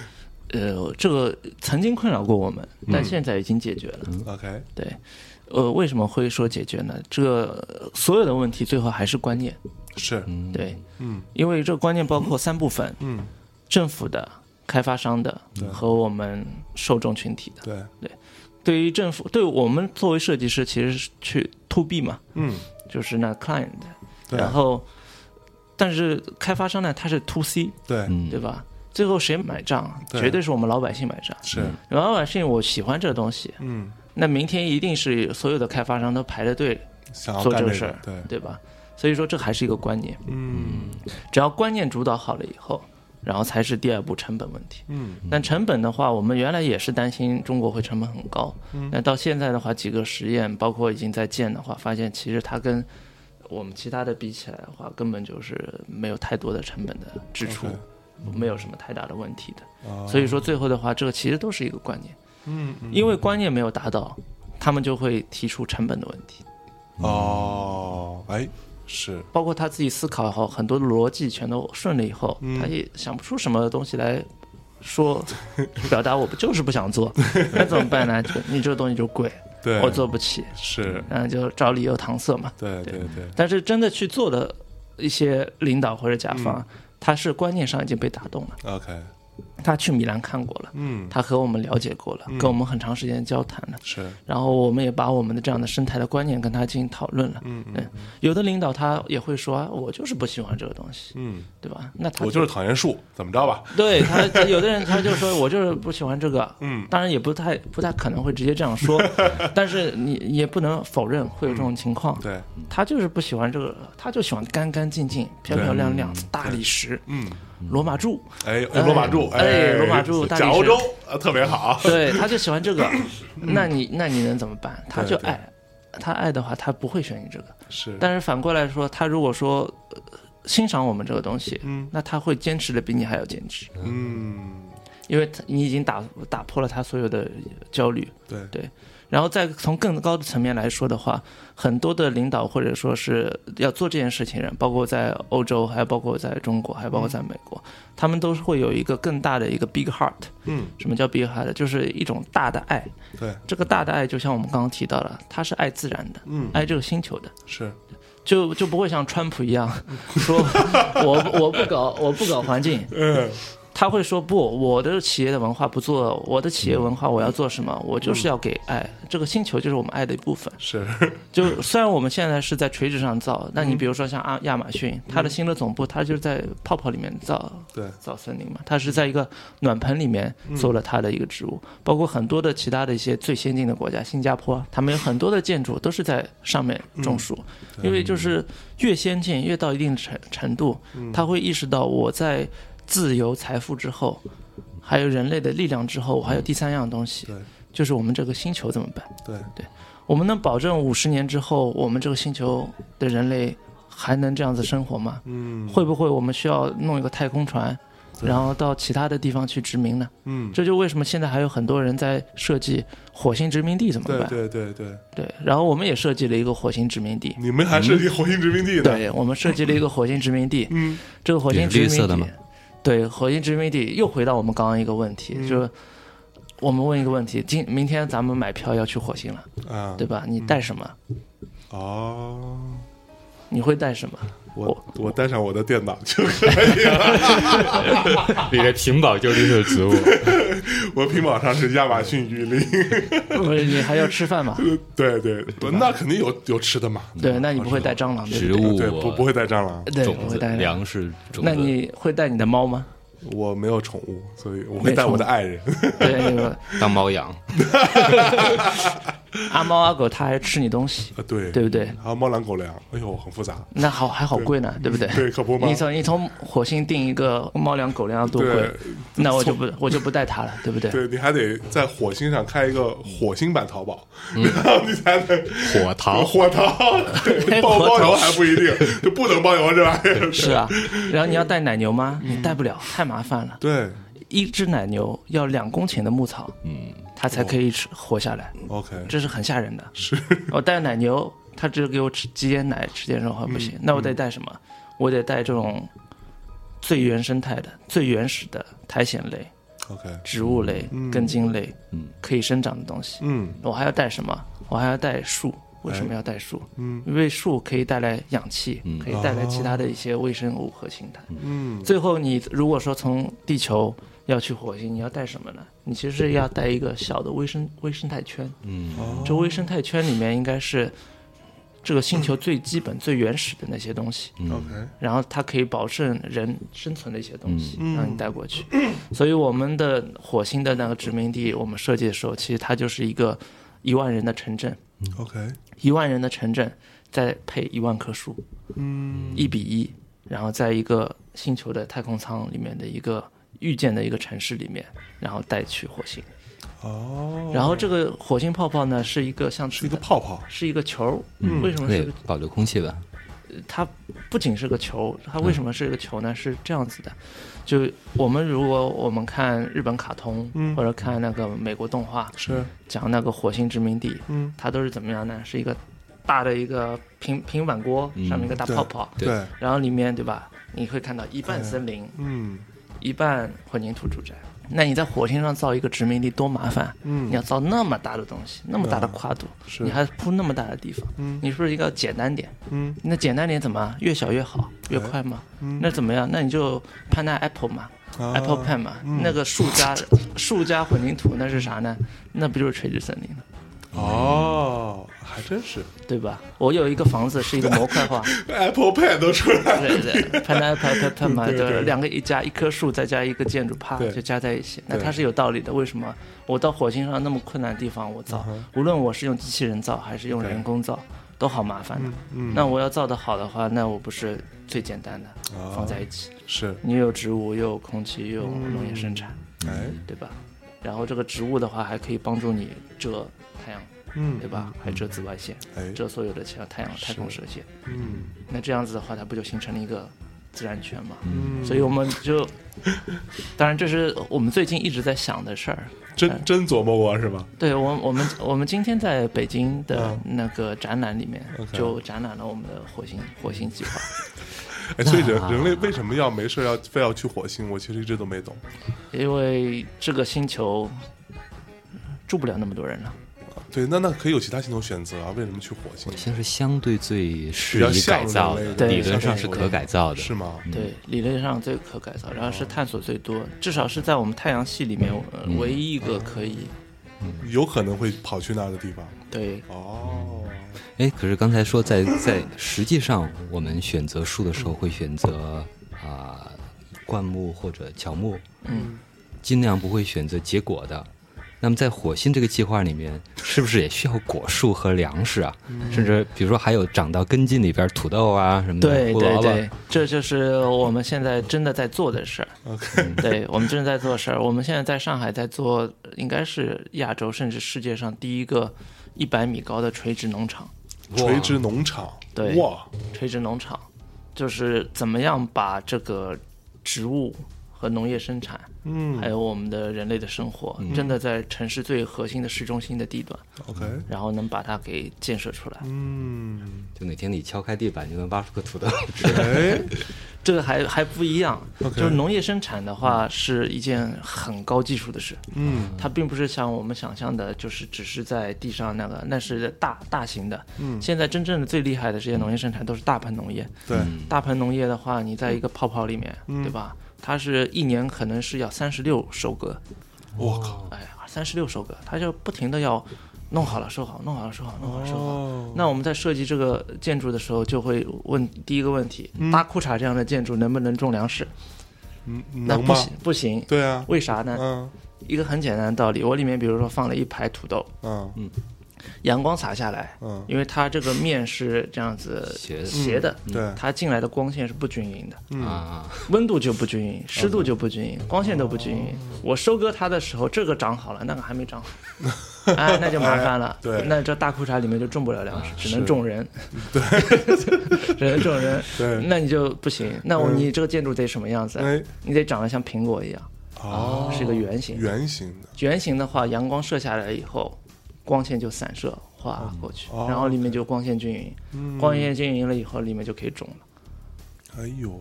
呃，这个曾经困扰过我们，但现在已经解决了。OK，对，呃，为什么会说解决呢？这个呃所有的问题最后还是观念。是，对，嗯因为这个观念包括三部分：嗯，政府的、开发商的对和我们受众群体的。对，对对于政府，对我们作为设计师，其实是去 to B 嘛，嗯，就是那 client，对然后，但是开发商呢，他是 to C，对，嗯对吧？最后谁买账？对。绝对是我们老百姓买账。是，老百姓我喜欢这东西，嗯，那明天一定是所有的开发商都排着队，做这个事儿对，对吧？所以说这还是一个观念，嗯。只要观念主导好了以后，然后才是第二步成本问题。嗯。但成本的话，我们原来也是担心中国会成本很高，嗯。那到现在的话，几个实验包括已经在建的话，发现其实它跟我们其他的比起来的话，根本就是没有太多的成本的支出没有什么太大的问题的。啊所以说最后的话，这个其实都是一个观念，嗯嗯。因为观念没有达到，他们就会提出成本的问题，哦，哎，是，包括他自己思考后，很多的逻辑全都顺了以后，嗯。他也想不出什么东西来说表达，我不就是不想做，那怎么办呢？就你这个东西就贵，对。我做不起，是，嗯，就找理由搪塞嘛。对。对对，但是真的去做的一些领导或者甲方，嗯他是观念上已经被打动了。OK，他去米兰看过了，嗯，他和我们了解过了，跟我们很长时间交谈了。是，然后我们也把我们的这样的生态的观念跟他进行讨论了。嗯嗯，有的领导他也会说，啊我就是不喜欢这个东西，嗯，对吧？那他我就是讨厌树，怎么着吧？对他，他有的人他就说我就是不喜欢这个，嗯，当然也不太不太可能会直接这样说，但是你也不能否认会有这种情况。对，他就是不喜欢这个，他就喜欢干干净净、漂漂亮亮、大理石、嗯，罗马柱，哎，哎罗马柱，哎罗马柱讲欧洲啊，特别好，对，他就喜欢这个。那你那你能怎么办？他就爱，他爱的话，他不会选你这个。是，但是反过来说，他如果说、呃欣赏我们这个东西，嗯。那他会坚持的比你还要坚持，嗯，因为他你已经打打破了他所有的焦虑。对。对然后再从更高的层面来说的话，很多的领导或者说是要做这件事情的人，包括在欧洲，还有包括在中国，还有包括在美国，他们都是会有一个更大的一个 big heart。嗯，什么叫 big heart？就是一种大的爱。对，这个大的爱，就像我们刚刚提到了，他是爱自然的，嗯，爱这个星球的。是，就就不会像川普一样 说，我我不搞我不搞环境，嗯，他会说不，我的企业的文化不做，我的企业文化我要做什么？我就是要给爱，这个星球就是我们爱的一部分。是，就虽然我们现在是在垂直上造，那你比如说像亚亚马逊，它的新的总部，它就是在泡泡里面造对，造森林嘛，它是在一个暖盆里面做了它的一个植物，包括很多的其他的一些最先进的国家，新加坡，他们有很多的建筑都是在上面种树，因为就是越先进越到一定程程度，他会意识到我在自由财富之后，还有人类的力量之后，我还有第三样东西，就是我们这个星球怎么办？对对，我们能保证五十年之后，我们这个星球的人类还能这样子生活吗？嗯，会不会我们需要弄一个太空船，然后到其他的地方去殖民呢？嗯，这就为什么现在还有很多人在设计火星殖民地怎么办？对对对，对然后我们也设计了一个火星殖民地。你们还设计火星殖民地呢？对，我们设计了一个火星殖民地。嗯，这个火星殖民地绿色的吗，对，火星殖民地又回到我们刚刚一个问题，嗯就是我们问一个问题：今明天咱们买票要去火星了，啊，对吧？你带什么？哦，你会带什么？我我带上我的电脑就可以了。你的屏保就绿色植物，我屏保上是亚马逊雨林。不是你还要吃饭吗？对对，那肯定有有吃的嘛。对，那你不会带蟑螂，对植？物对，不不会带蟑螂。对，不会带、粮食种子。那你会带你的猫吗？我没有宠物，所以我会带我的爱人。对，那个当猫养，阿猫阿狗它还吃你东西，啊，对对不对？还有猫粮狗粮，哎呦，很复杂。那好还好贵呢，对不对？对，可不嘛你？从你从火星订一个猫粮狗粮要多贵？那我就不我就不带它了，对不对？对，你还得在火星上开一个火星版淘宝，嗯 然后你才能火桃 火淘，对包包邮还不一定，就不能包邮这玩意儿。是啊，然后你要带奶牛吗？你带不了，太麻烦了。对一只奶牛要两公顷的牧草，嗯，它才可以吃活下来，，OK，这是很吓人的。是我带奶牛，它只给我吃几点奶，吃点肉还不嗯行。那我得带什么？我得带这种最原生态的、最原始的苔藓类、OK，植物类、嗯根茎类，嗯，可以生长的东西。嗯我还要带什么？我还要带树。为什么要带树？嗯因为树可以带来氧气，嗯可以带来其他的一些微生物和形态。嗯最后，你如果说从地球要去火星，你要带什么呢？你其实是要带一个小的微生微生态圈。嗯，这微生态圈里面应该是这个星球最基本、最原始的那些东西，，OK，然后它可以保证人生存的一些东西，嗯。让你带过去。所以我们的火星的那个殖民地，我们设计的时候，其实它就是一个一万人的城镇，OK，一万人的城镇再配一万棵树，嗯。一比一，然后在一个星球的太空舱里面的一个预见的一个城市里面，然后带去火星。哦，然后这个火星泡泡呢，是一个像是一个泡泡，是一个球，嗯。为什么是？，保留空气吧。它不仅是个球，它为什么是个球呢？是这样子的，就我们如果我们看日本卡通，嗯。或者看那个美国动画，是。讲那个火星殖民地，嗯。它都是怎么样呢？是一个大的一个平平板锅，嗯。上面一个大对。泡泡，对。然后里面对吧？你会看到一半森林，嗯一半混凝土住宅，那你在火星上造一个殖民地多麻烦？嗯你要造那么大的东西，那么大的跨度，是你还铺那么大的地方，嗯你是不是应该简单点？嗯那简单点怎么？越小越好，越快吗？嗯那怎么样？那你就攀那 Apple 嘛、啊 a p p l e Pen 嘛，那个树加树加混凝土，那是啥呢？那不就是垂直森林了，哦，还真是。对吧？我有一个房子是一个模块化，Apple Pen 都出来了。对对，攀那 Apple Pen 嘛，对对对，两个一加一棵树，再加一个建筑，啪就加在一起，那它是有道理的。为什么？我到火星上那么困难的地方我造，无论我是用机器人造还是用人工造，都好麻烦的。嗯，那我要造的好的话，那我不是最简单的啊放在一起，是。你有植物，又有空气，又有农业生产，哎。对吧？然后这个植物的话，还可以帮助你遮太阳，嗯对吧？还遮紫外线，哎遮所有的像太阳、太空射线。嗯那这样子的话，它不就形成了一个自然圈嘛？嗯，所以我们就，当然这是我们最近一直在想的事儿。真真琢磨过是吧？对我，我们我们今天在北京的嗯那个展览里面，就展览了我们的火星火星计划。哎，所以人人类为什么要没事要非要去火星？我其实一直都没懂。因为这个星球住不了那么多人了。对，那那可以有其他星球选择啊？为什么去火星火？星是相对最适宜改造的，的理论上是可改造的。是吗？对，理论上最可改造，然后是探索最多，至少是在我们太阳系里面、呃嗯唯一一个可以。有可能会跑去那儿的地方。对，哦，哎，可是刚才说在在实际上，我们选择树的时候会选择啊、灌木或者乔木，嗯，尽量不会选择结果的。那么在火星这个计划里面，是不是也需要果树和粮食啊？甚至比如说还有长到根茎里边土豆啊什么的，对胡萝卜。对对，这就是我们现在真的在做的事儿。OK，对我们真的在做事儿。我们现在在上海在做，应该是亚洲甚至世界上第一个一百米高的垂直农场。垂直农场。对哇，垂直农场就是怎么样把这个植物和农业生产，嗯。还有我们的人类的生活，真的在城市最核心的市中心的地段，，OK，然后能把它给建设出来。嗯，就哪天你敲开地板，就能挖出个土豆。哎，这个还还不一样。就是农业生产的话是一件很高技术的事，嗯。它并不是像我们想象的，就是只是在地上那个，那是大大型的。嗯，现在真正的最厉害的这些农业生产都是大棚农业。对，大棚农业的话，你在一个泡泡里面，嗯。对吧？它是一年可能是要三十六收割，我靠，哎呀，三十六收割，它就不停的要弄好了收好，弄好了收好，弄好了收好。哦，那我们在设计这个建筑的时候，就会问第一个问题：嗯大裤衩这样的建筑能不能种粮食？嗯？那不行，不行。对啊，为啥呢？嗯一个很简单的道理，我里面比如说放了一排土豆，嗯嗯阳光洒下来，嗯，因为它这个面是这样子斜的。斜的，对，它进来的光线是不均匀的，嗯。啊，温度就不均匀，湿度就不均匀，光线都不均匀。哦。我收割它的时候，这个长好了，那个还没长好，哎，那就麻烦了。对。那这大裤衩里面就种不了粮食，只能种人。对，只能种人。对，那你就不行。那我嗯。你这个建筑得什么样子你得长得像苹果一样，哦，是一个圆形。圆形的，圆形的话，阳光射下来以后，光线就散射划过去，哦然后里面就光线均匀，嗯。光线均匀了以后，里面就可以种了。哎呦，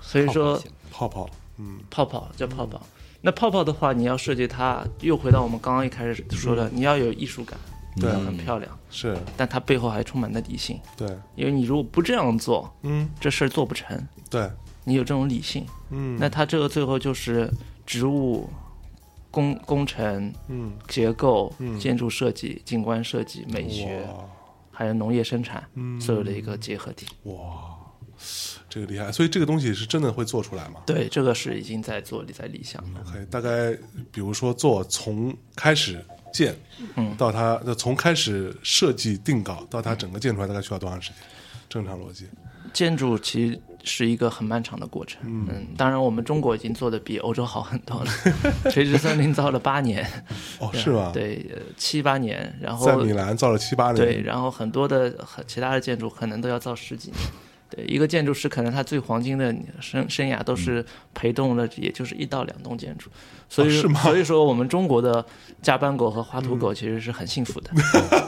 所以说泡泡，嗯。泡泡叫泡泡。那泡泡的话，你要设计它，又回到我们刚刚一开始说的，你要有艺术感，对。要很漂亮，是，但它背后还充满了理性，对，因为你如果不这样做，嗯。这事儿做不成。对，你有这种理性，嗯，那它这个最后就是植物、工工程、嗯结构、嗯建筑设计、景观设计、美学，还有农业生产，嗯所有的一个结合体。哇，这个厉害，所以这个东西是真的会做出来吗对，这个是已经在做，在理想了。？OK，大概比如说做从开始建，嗯到它从开始设计定稿到它整个建出来，大概需要多长时间？正常逻辑，建筑其实是一个很漫长的过程。嗯，当然我们中国已经做的比欧洲好很多了。垂直森林造了八年，哦，是吧？，对，呃七八年，然后在米兰造了七八年，对，然后很多的很其他的建筑可能都要造十几年。对，一个建筑师可能他最黄金的生生涯都是陪动了，也就是一到两栋建筑，所以、哦是吗 所以说我们中国的加班狗和画图狗其实是很幸福的，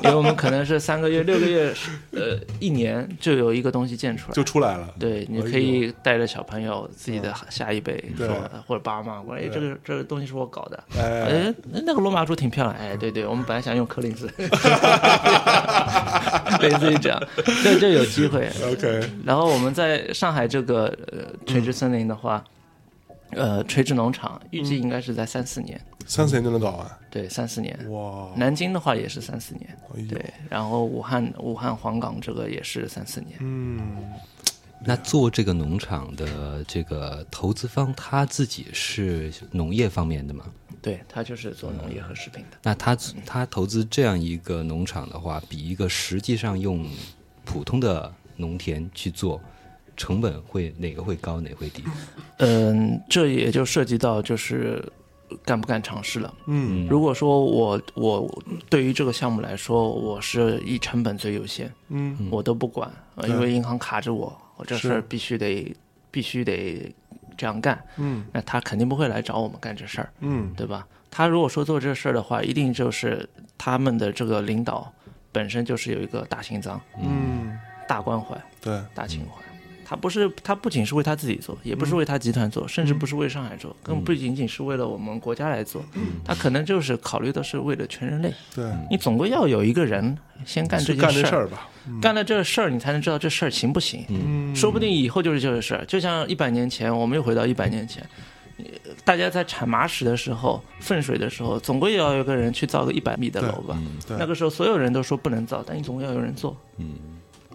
因为我们可能是三个月、六个月，呃，一年就有一个东西建出来。就出来了。对，你可以带着小朋友、自己的下一辈对说，或者爸妈过来，哎，这个这个东西是我搞的，哎，哎，那个罗马柱挺漂亮，哎，对对，我们本来想用柯林斯，类似于这样，这就有机会。OK，然后我们在上海这个呃垂直森林的话，呃，垂直农场预计应该是在三四年，三四年就能搞完。对，三四年。哇，南京的话也是三四年，哎，对，然后武汉武汉黄冈这个也是三四年。嗯，那做这个农场的这个投资方他自己是农业方面的吗？对，他就是做农业和食品的。那他他投资这样一个农场的话，比一个实际上用普通的农田去做，成本会哪个会高，哪个会低？嗯，这也就涉及到就是干不干尝试了。嗯如果说我我对于这个项目来说，我是以成本最优先，嗯我都不管，呃因为银行卡着我，我这事儿必须得必须得这样干，嗯那他肯定不会来找我们干这事儿，嗯对吧？他如果说做这事儿的话，一定就是他们的这个领导本身就是有一个大心脏、嗯，大关怀、对，大情怀。他不是，他不仅是为他自己做，也不是为他集团做，甚至不是为上海做，更不仅仅是为了我们国家来做。他可能就是考虑的是为了全人类。对，你总归要有一个人先干这件事儿，事吧。干了这事儿，你才能知道这事儿行不行。嗯，说不定以后就是这个事儿。就像一百年前，我们又回到一百年前，呃大家在铲马屎的时候、粪水的时候，总归要有个人去造个一百米的楼吧。对那个时候所有人都说不能造，但你总归要有人做。嗯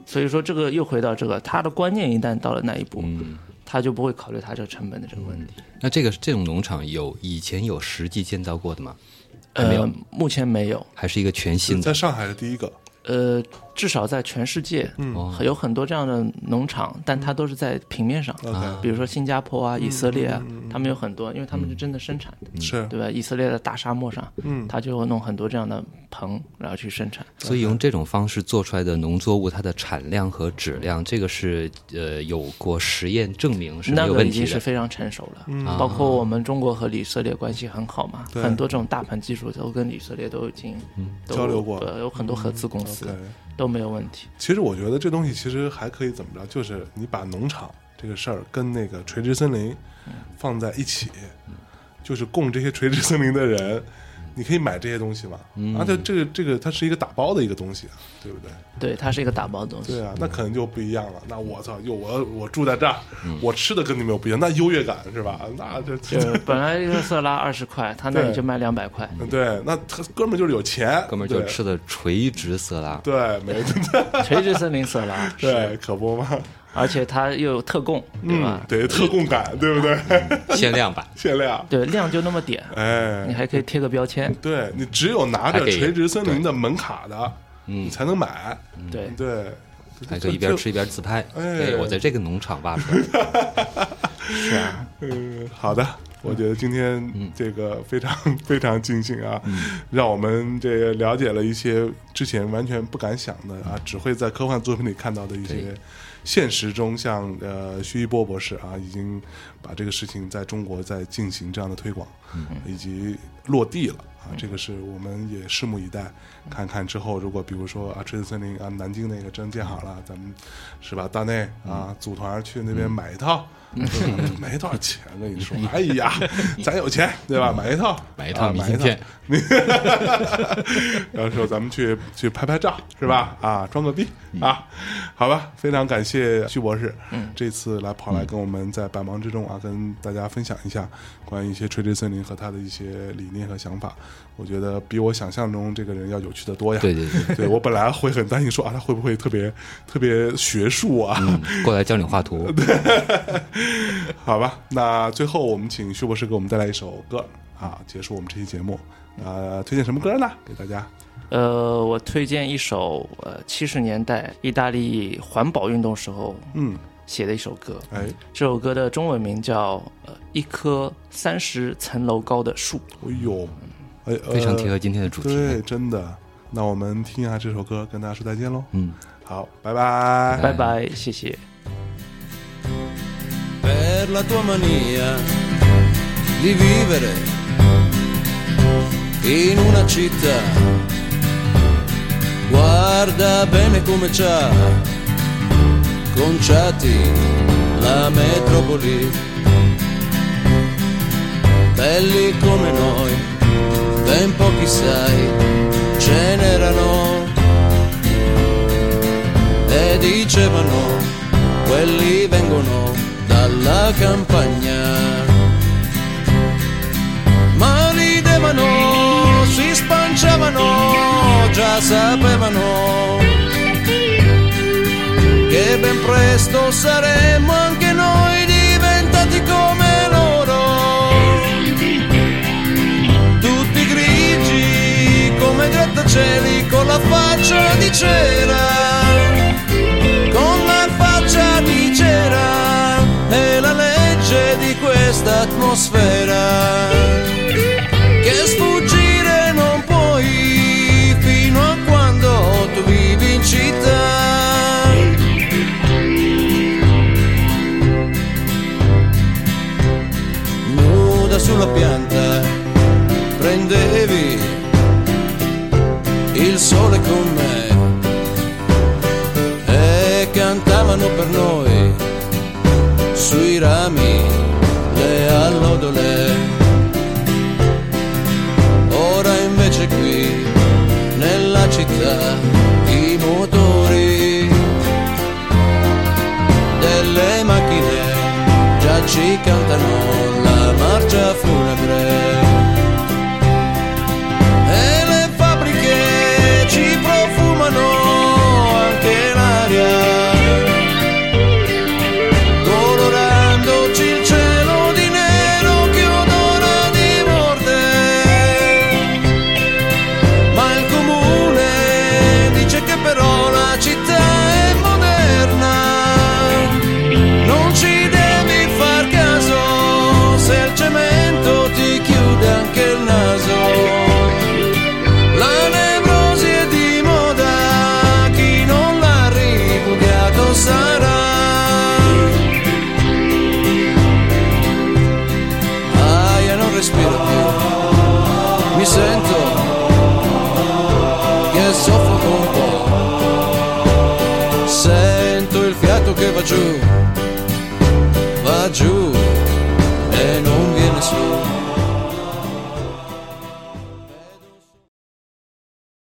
所以说，这个又回到这个，他的观念一旦到了那一步，嗯。他就不会考虑他这个成本的这个问题。那这个这种农场有以前有实际建造过的吗？还没有呃，目前没有。还是一个全新的？在上海的第一个。呃，至少在全世界，嗯。有很多这样的农场，但它都是在平面上。比如说新加坡啊、以色列啊，他们有很多，因为他们是真的生产的，是，对吧？以色列的大沙漠上，嗯。他就弄很多这样的棚，然后去生产。所以用这种方式做出来的农作物，它的产量和质量，这个是呃有过实验证明是没那个已有问题是非常成熟了，嗯。包括我们中国和以色列关系很好嘛，很多这种大棚技术都跟以色列都已经交流过。呃有很多合资公司都没有问题。其实我觉得这东西其实还可以怎么着，就是你把农场这个事儿跟那个垂直森林放在一起，就是供这些垂直森林的人，你可以买这些东西嘛。而且这个这个它是一个打包的一个东西啊，对不对？对，它是一个打包的东西。对啊，那可能就不一样了。那我操，又我我住在这儿，我吃的跟你们有不一样，那优越感是吧？那这就本来一个色拉二十块，他那里就卖两百块。对，那他哥们儿就是有钱，哥们儿就吃的垂直色拉，对，没 垂直森林色拉，对，可不嘛，而且它又有特供，对嗯吧？，对，特供感，对不对？限量版。限量，对，量就那么点，哎你哎，还可以贴个标签。对你只有拿着垂直森林的门卡的，嗯你才能买，对，对，还可以一边吃一边自拍。哎我在这个农场挖出来的。是啊，嗯，好的，我觉得今天这个非常 非常尽兴啊，让我们这个了解了一些之前完全不敢想的啊，只会在科幻作品里看到的一些对现实中，像呃徐一波博士啊，已经把这个事情在中国在进行这样的推广，以及落地了。啊，这个是我们也拭目以待，看看之后，如果比如说啊，垂直森林啊，南京那个真建好了，咱们是吧？大内啊，组团去那边买一套，没多少钱，跟你说，哎呀，咱有钱，对吧？买一套，买一套啊买一套明信片，到时候咱们去去拍拍照，是吧？啊，装个逼啊，好吧，非常感谢徐博士，嗯，这次来跑来跟我们在百忙之中啊，跟大家分享一下关于一些垂直森林和他的一些理念和想法，我觉得比我想象中这个人要有趣的多呀。对对对，对我本来会很担心说啊，他会不会特别特别学术啊？嗯，过来教你画图。好吧，那最后我们请徐博士给我们带来一首歌啊，结束我们这期节目。呃，推荐什么歌呢？给大家。呃，我推荐一首呃七十年代意大利环保运动时候嗯，写的一首歌，哎，这首歌的中文名叫呃一棵三十层楼高的树。哎呦，哎，呃非常贴合今天的主题。对，真的。那我们听一下这首歌，跟大家说再见喽。嗯，好，拜拜。拜拜，谢谢。 「 per la tua mania di vivere in una città. Guarda bene come c'ha conciati la metropoli. Belli come noi, ben pochi sai, ce n'erano e dicevano quelli vengono dalla campagna. Ma ridevano, si spanciavano, già sapevano che ben presto saremmo anche noi grattacieli con la faccia di cera con la faccia di cera è la legge di questa atmosfera che sfuggire non puoi fino a quando tu vivi in città. Nuda sulla pianta prendevi sole con me e cantavano per noi sui rami le allodole. Ora invece qui nella città i motori delle macchine già ci cantano la marcia true.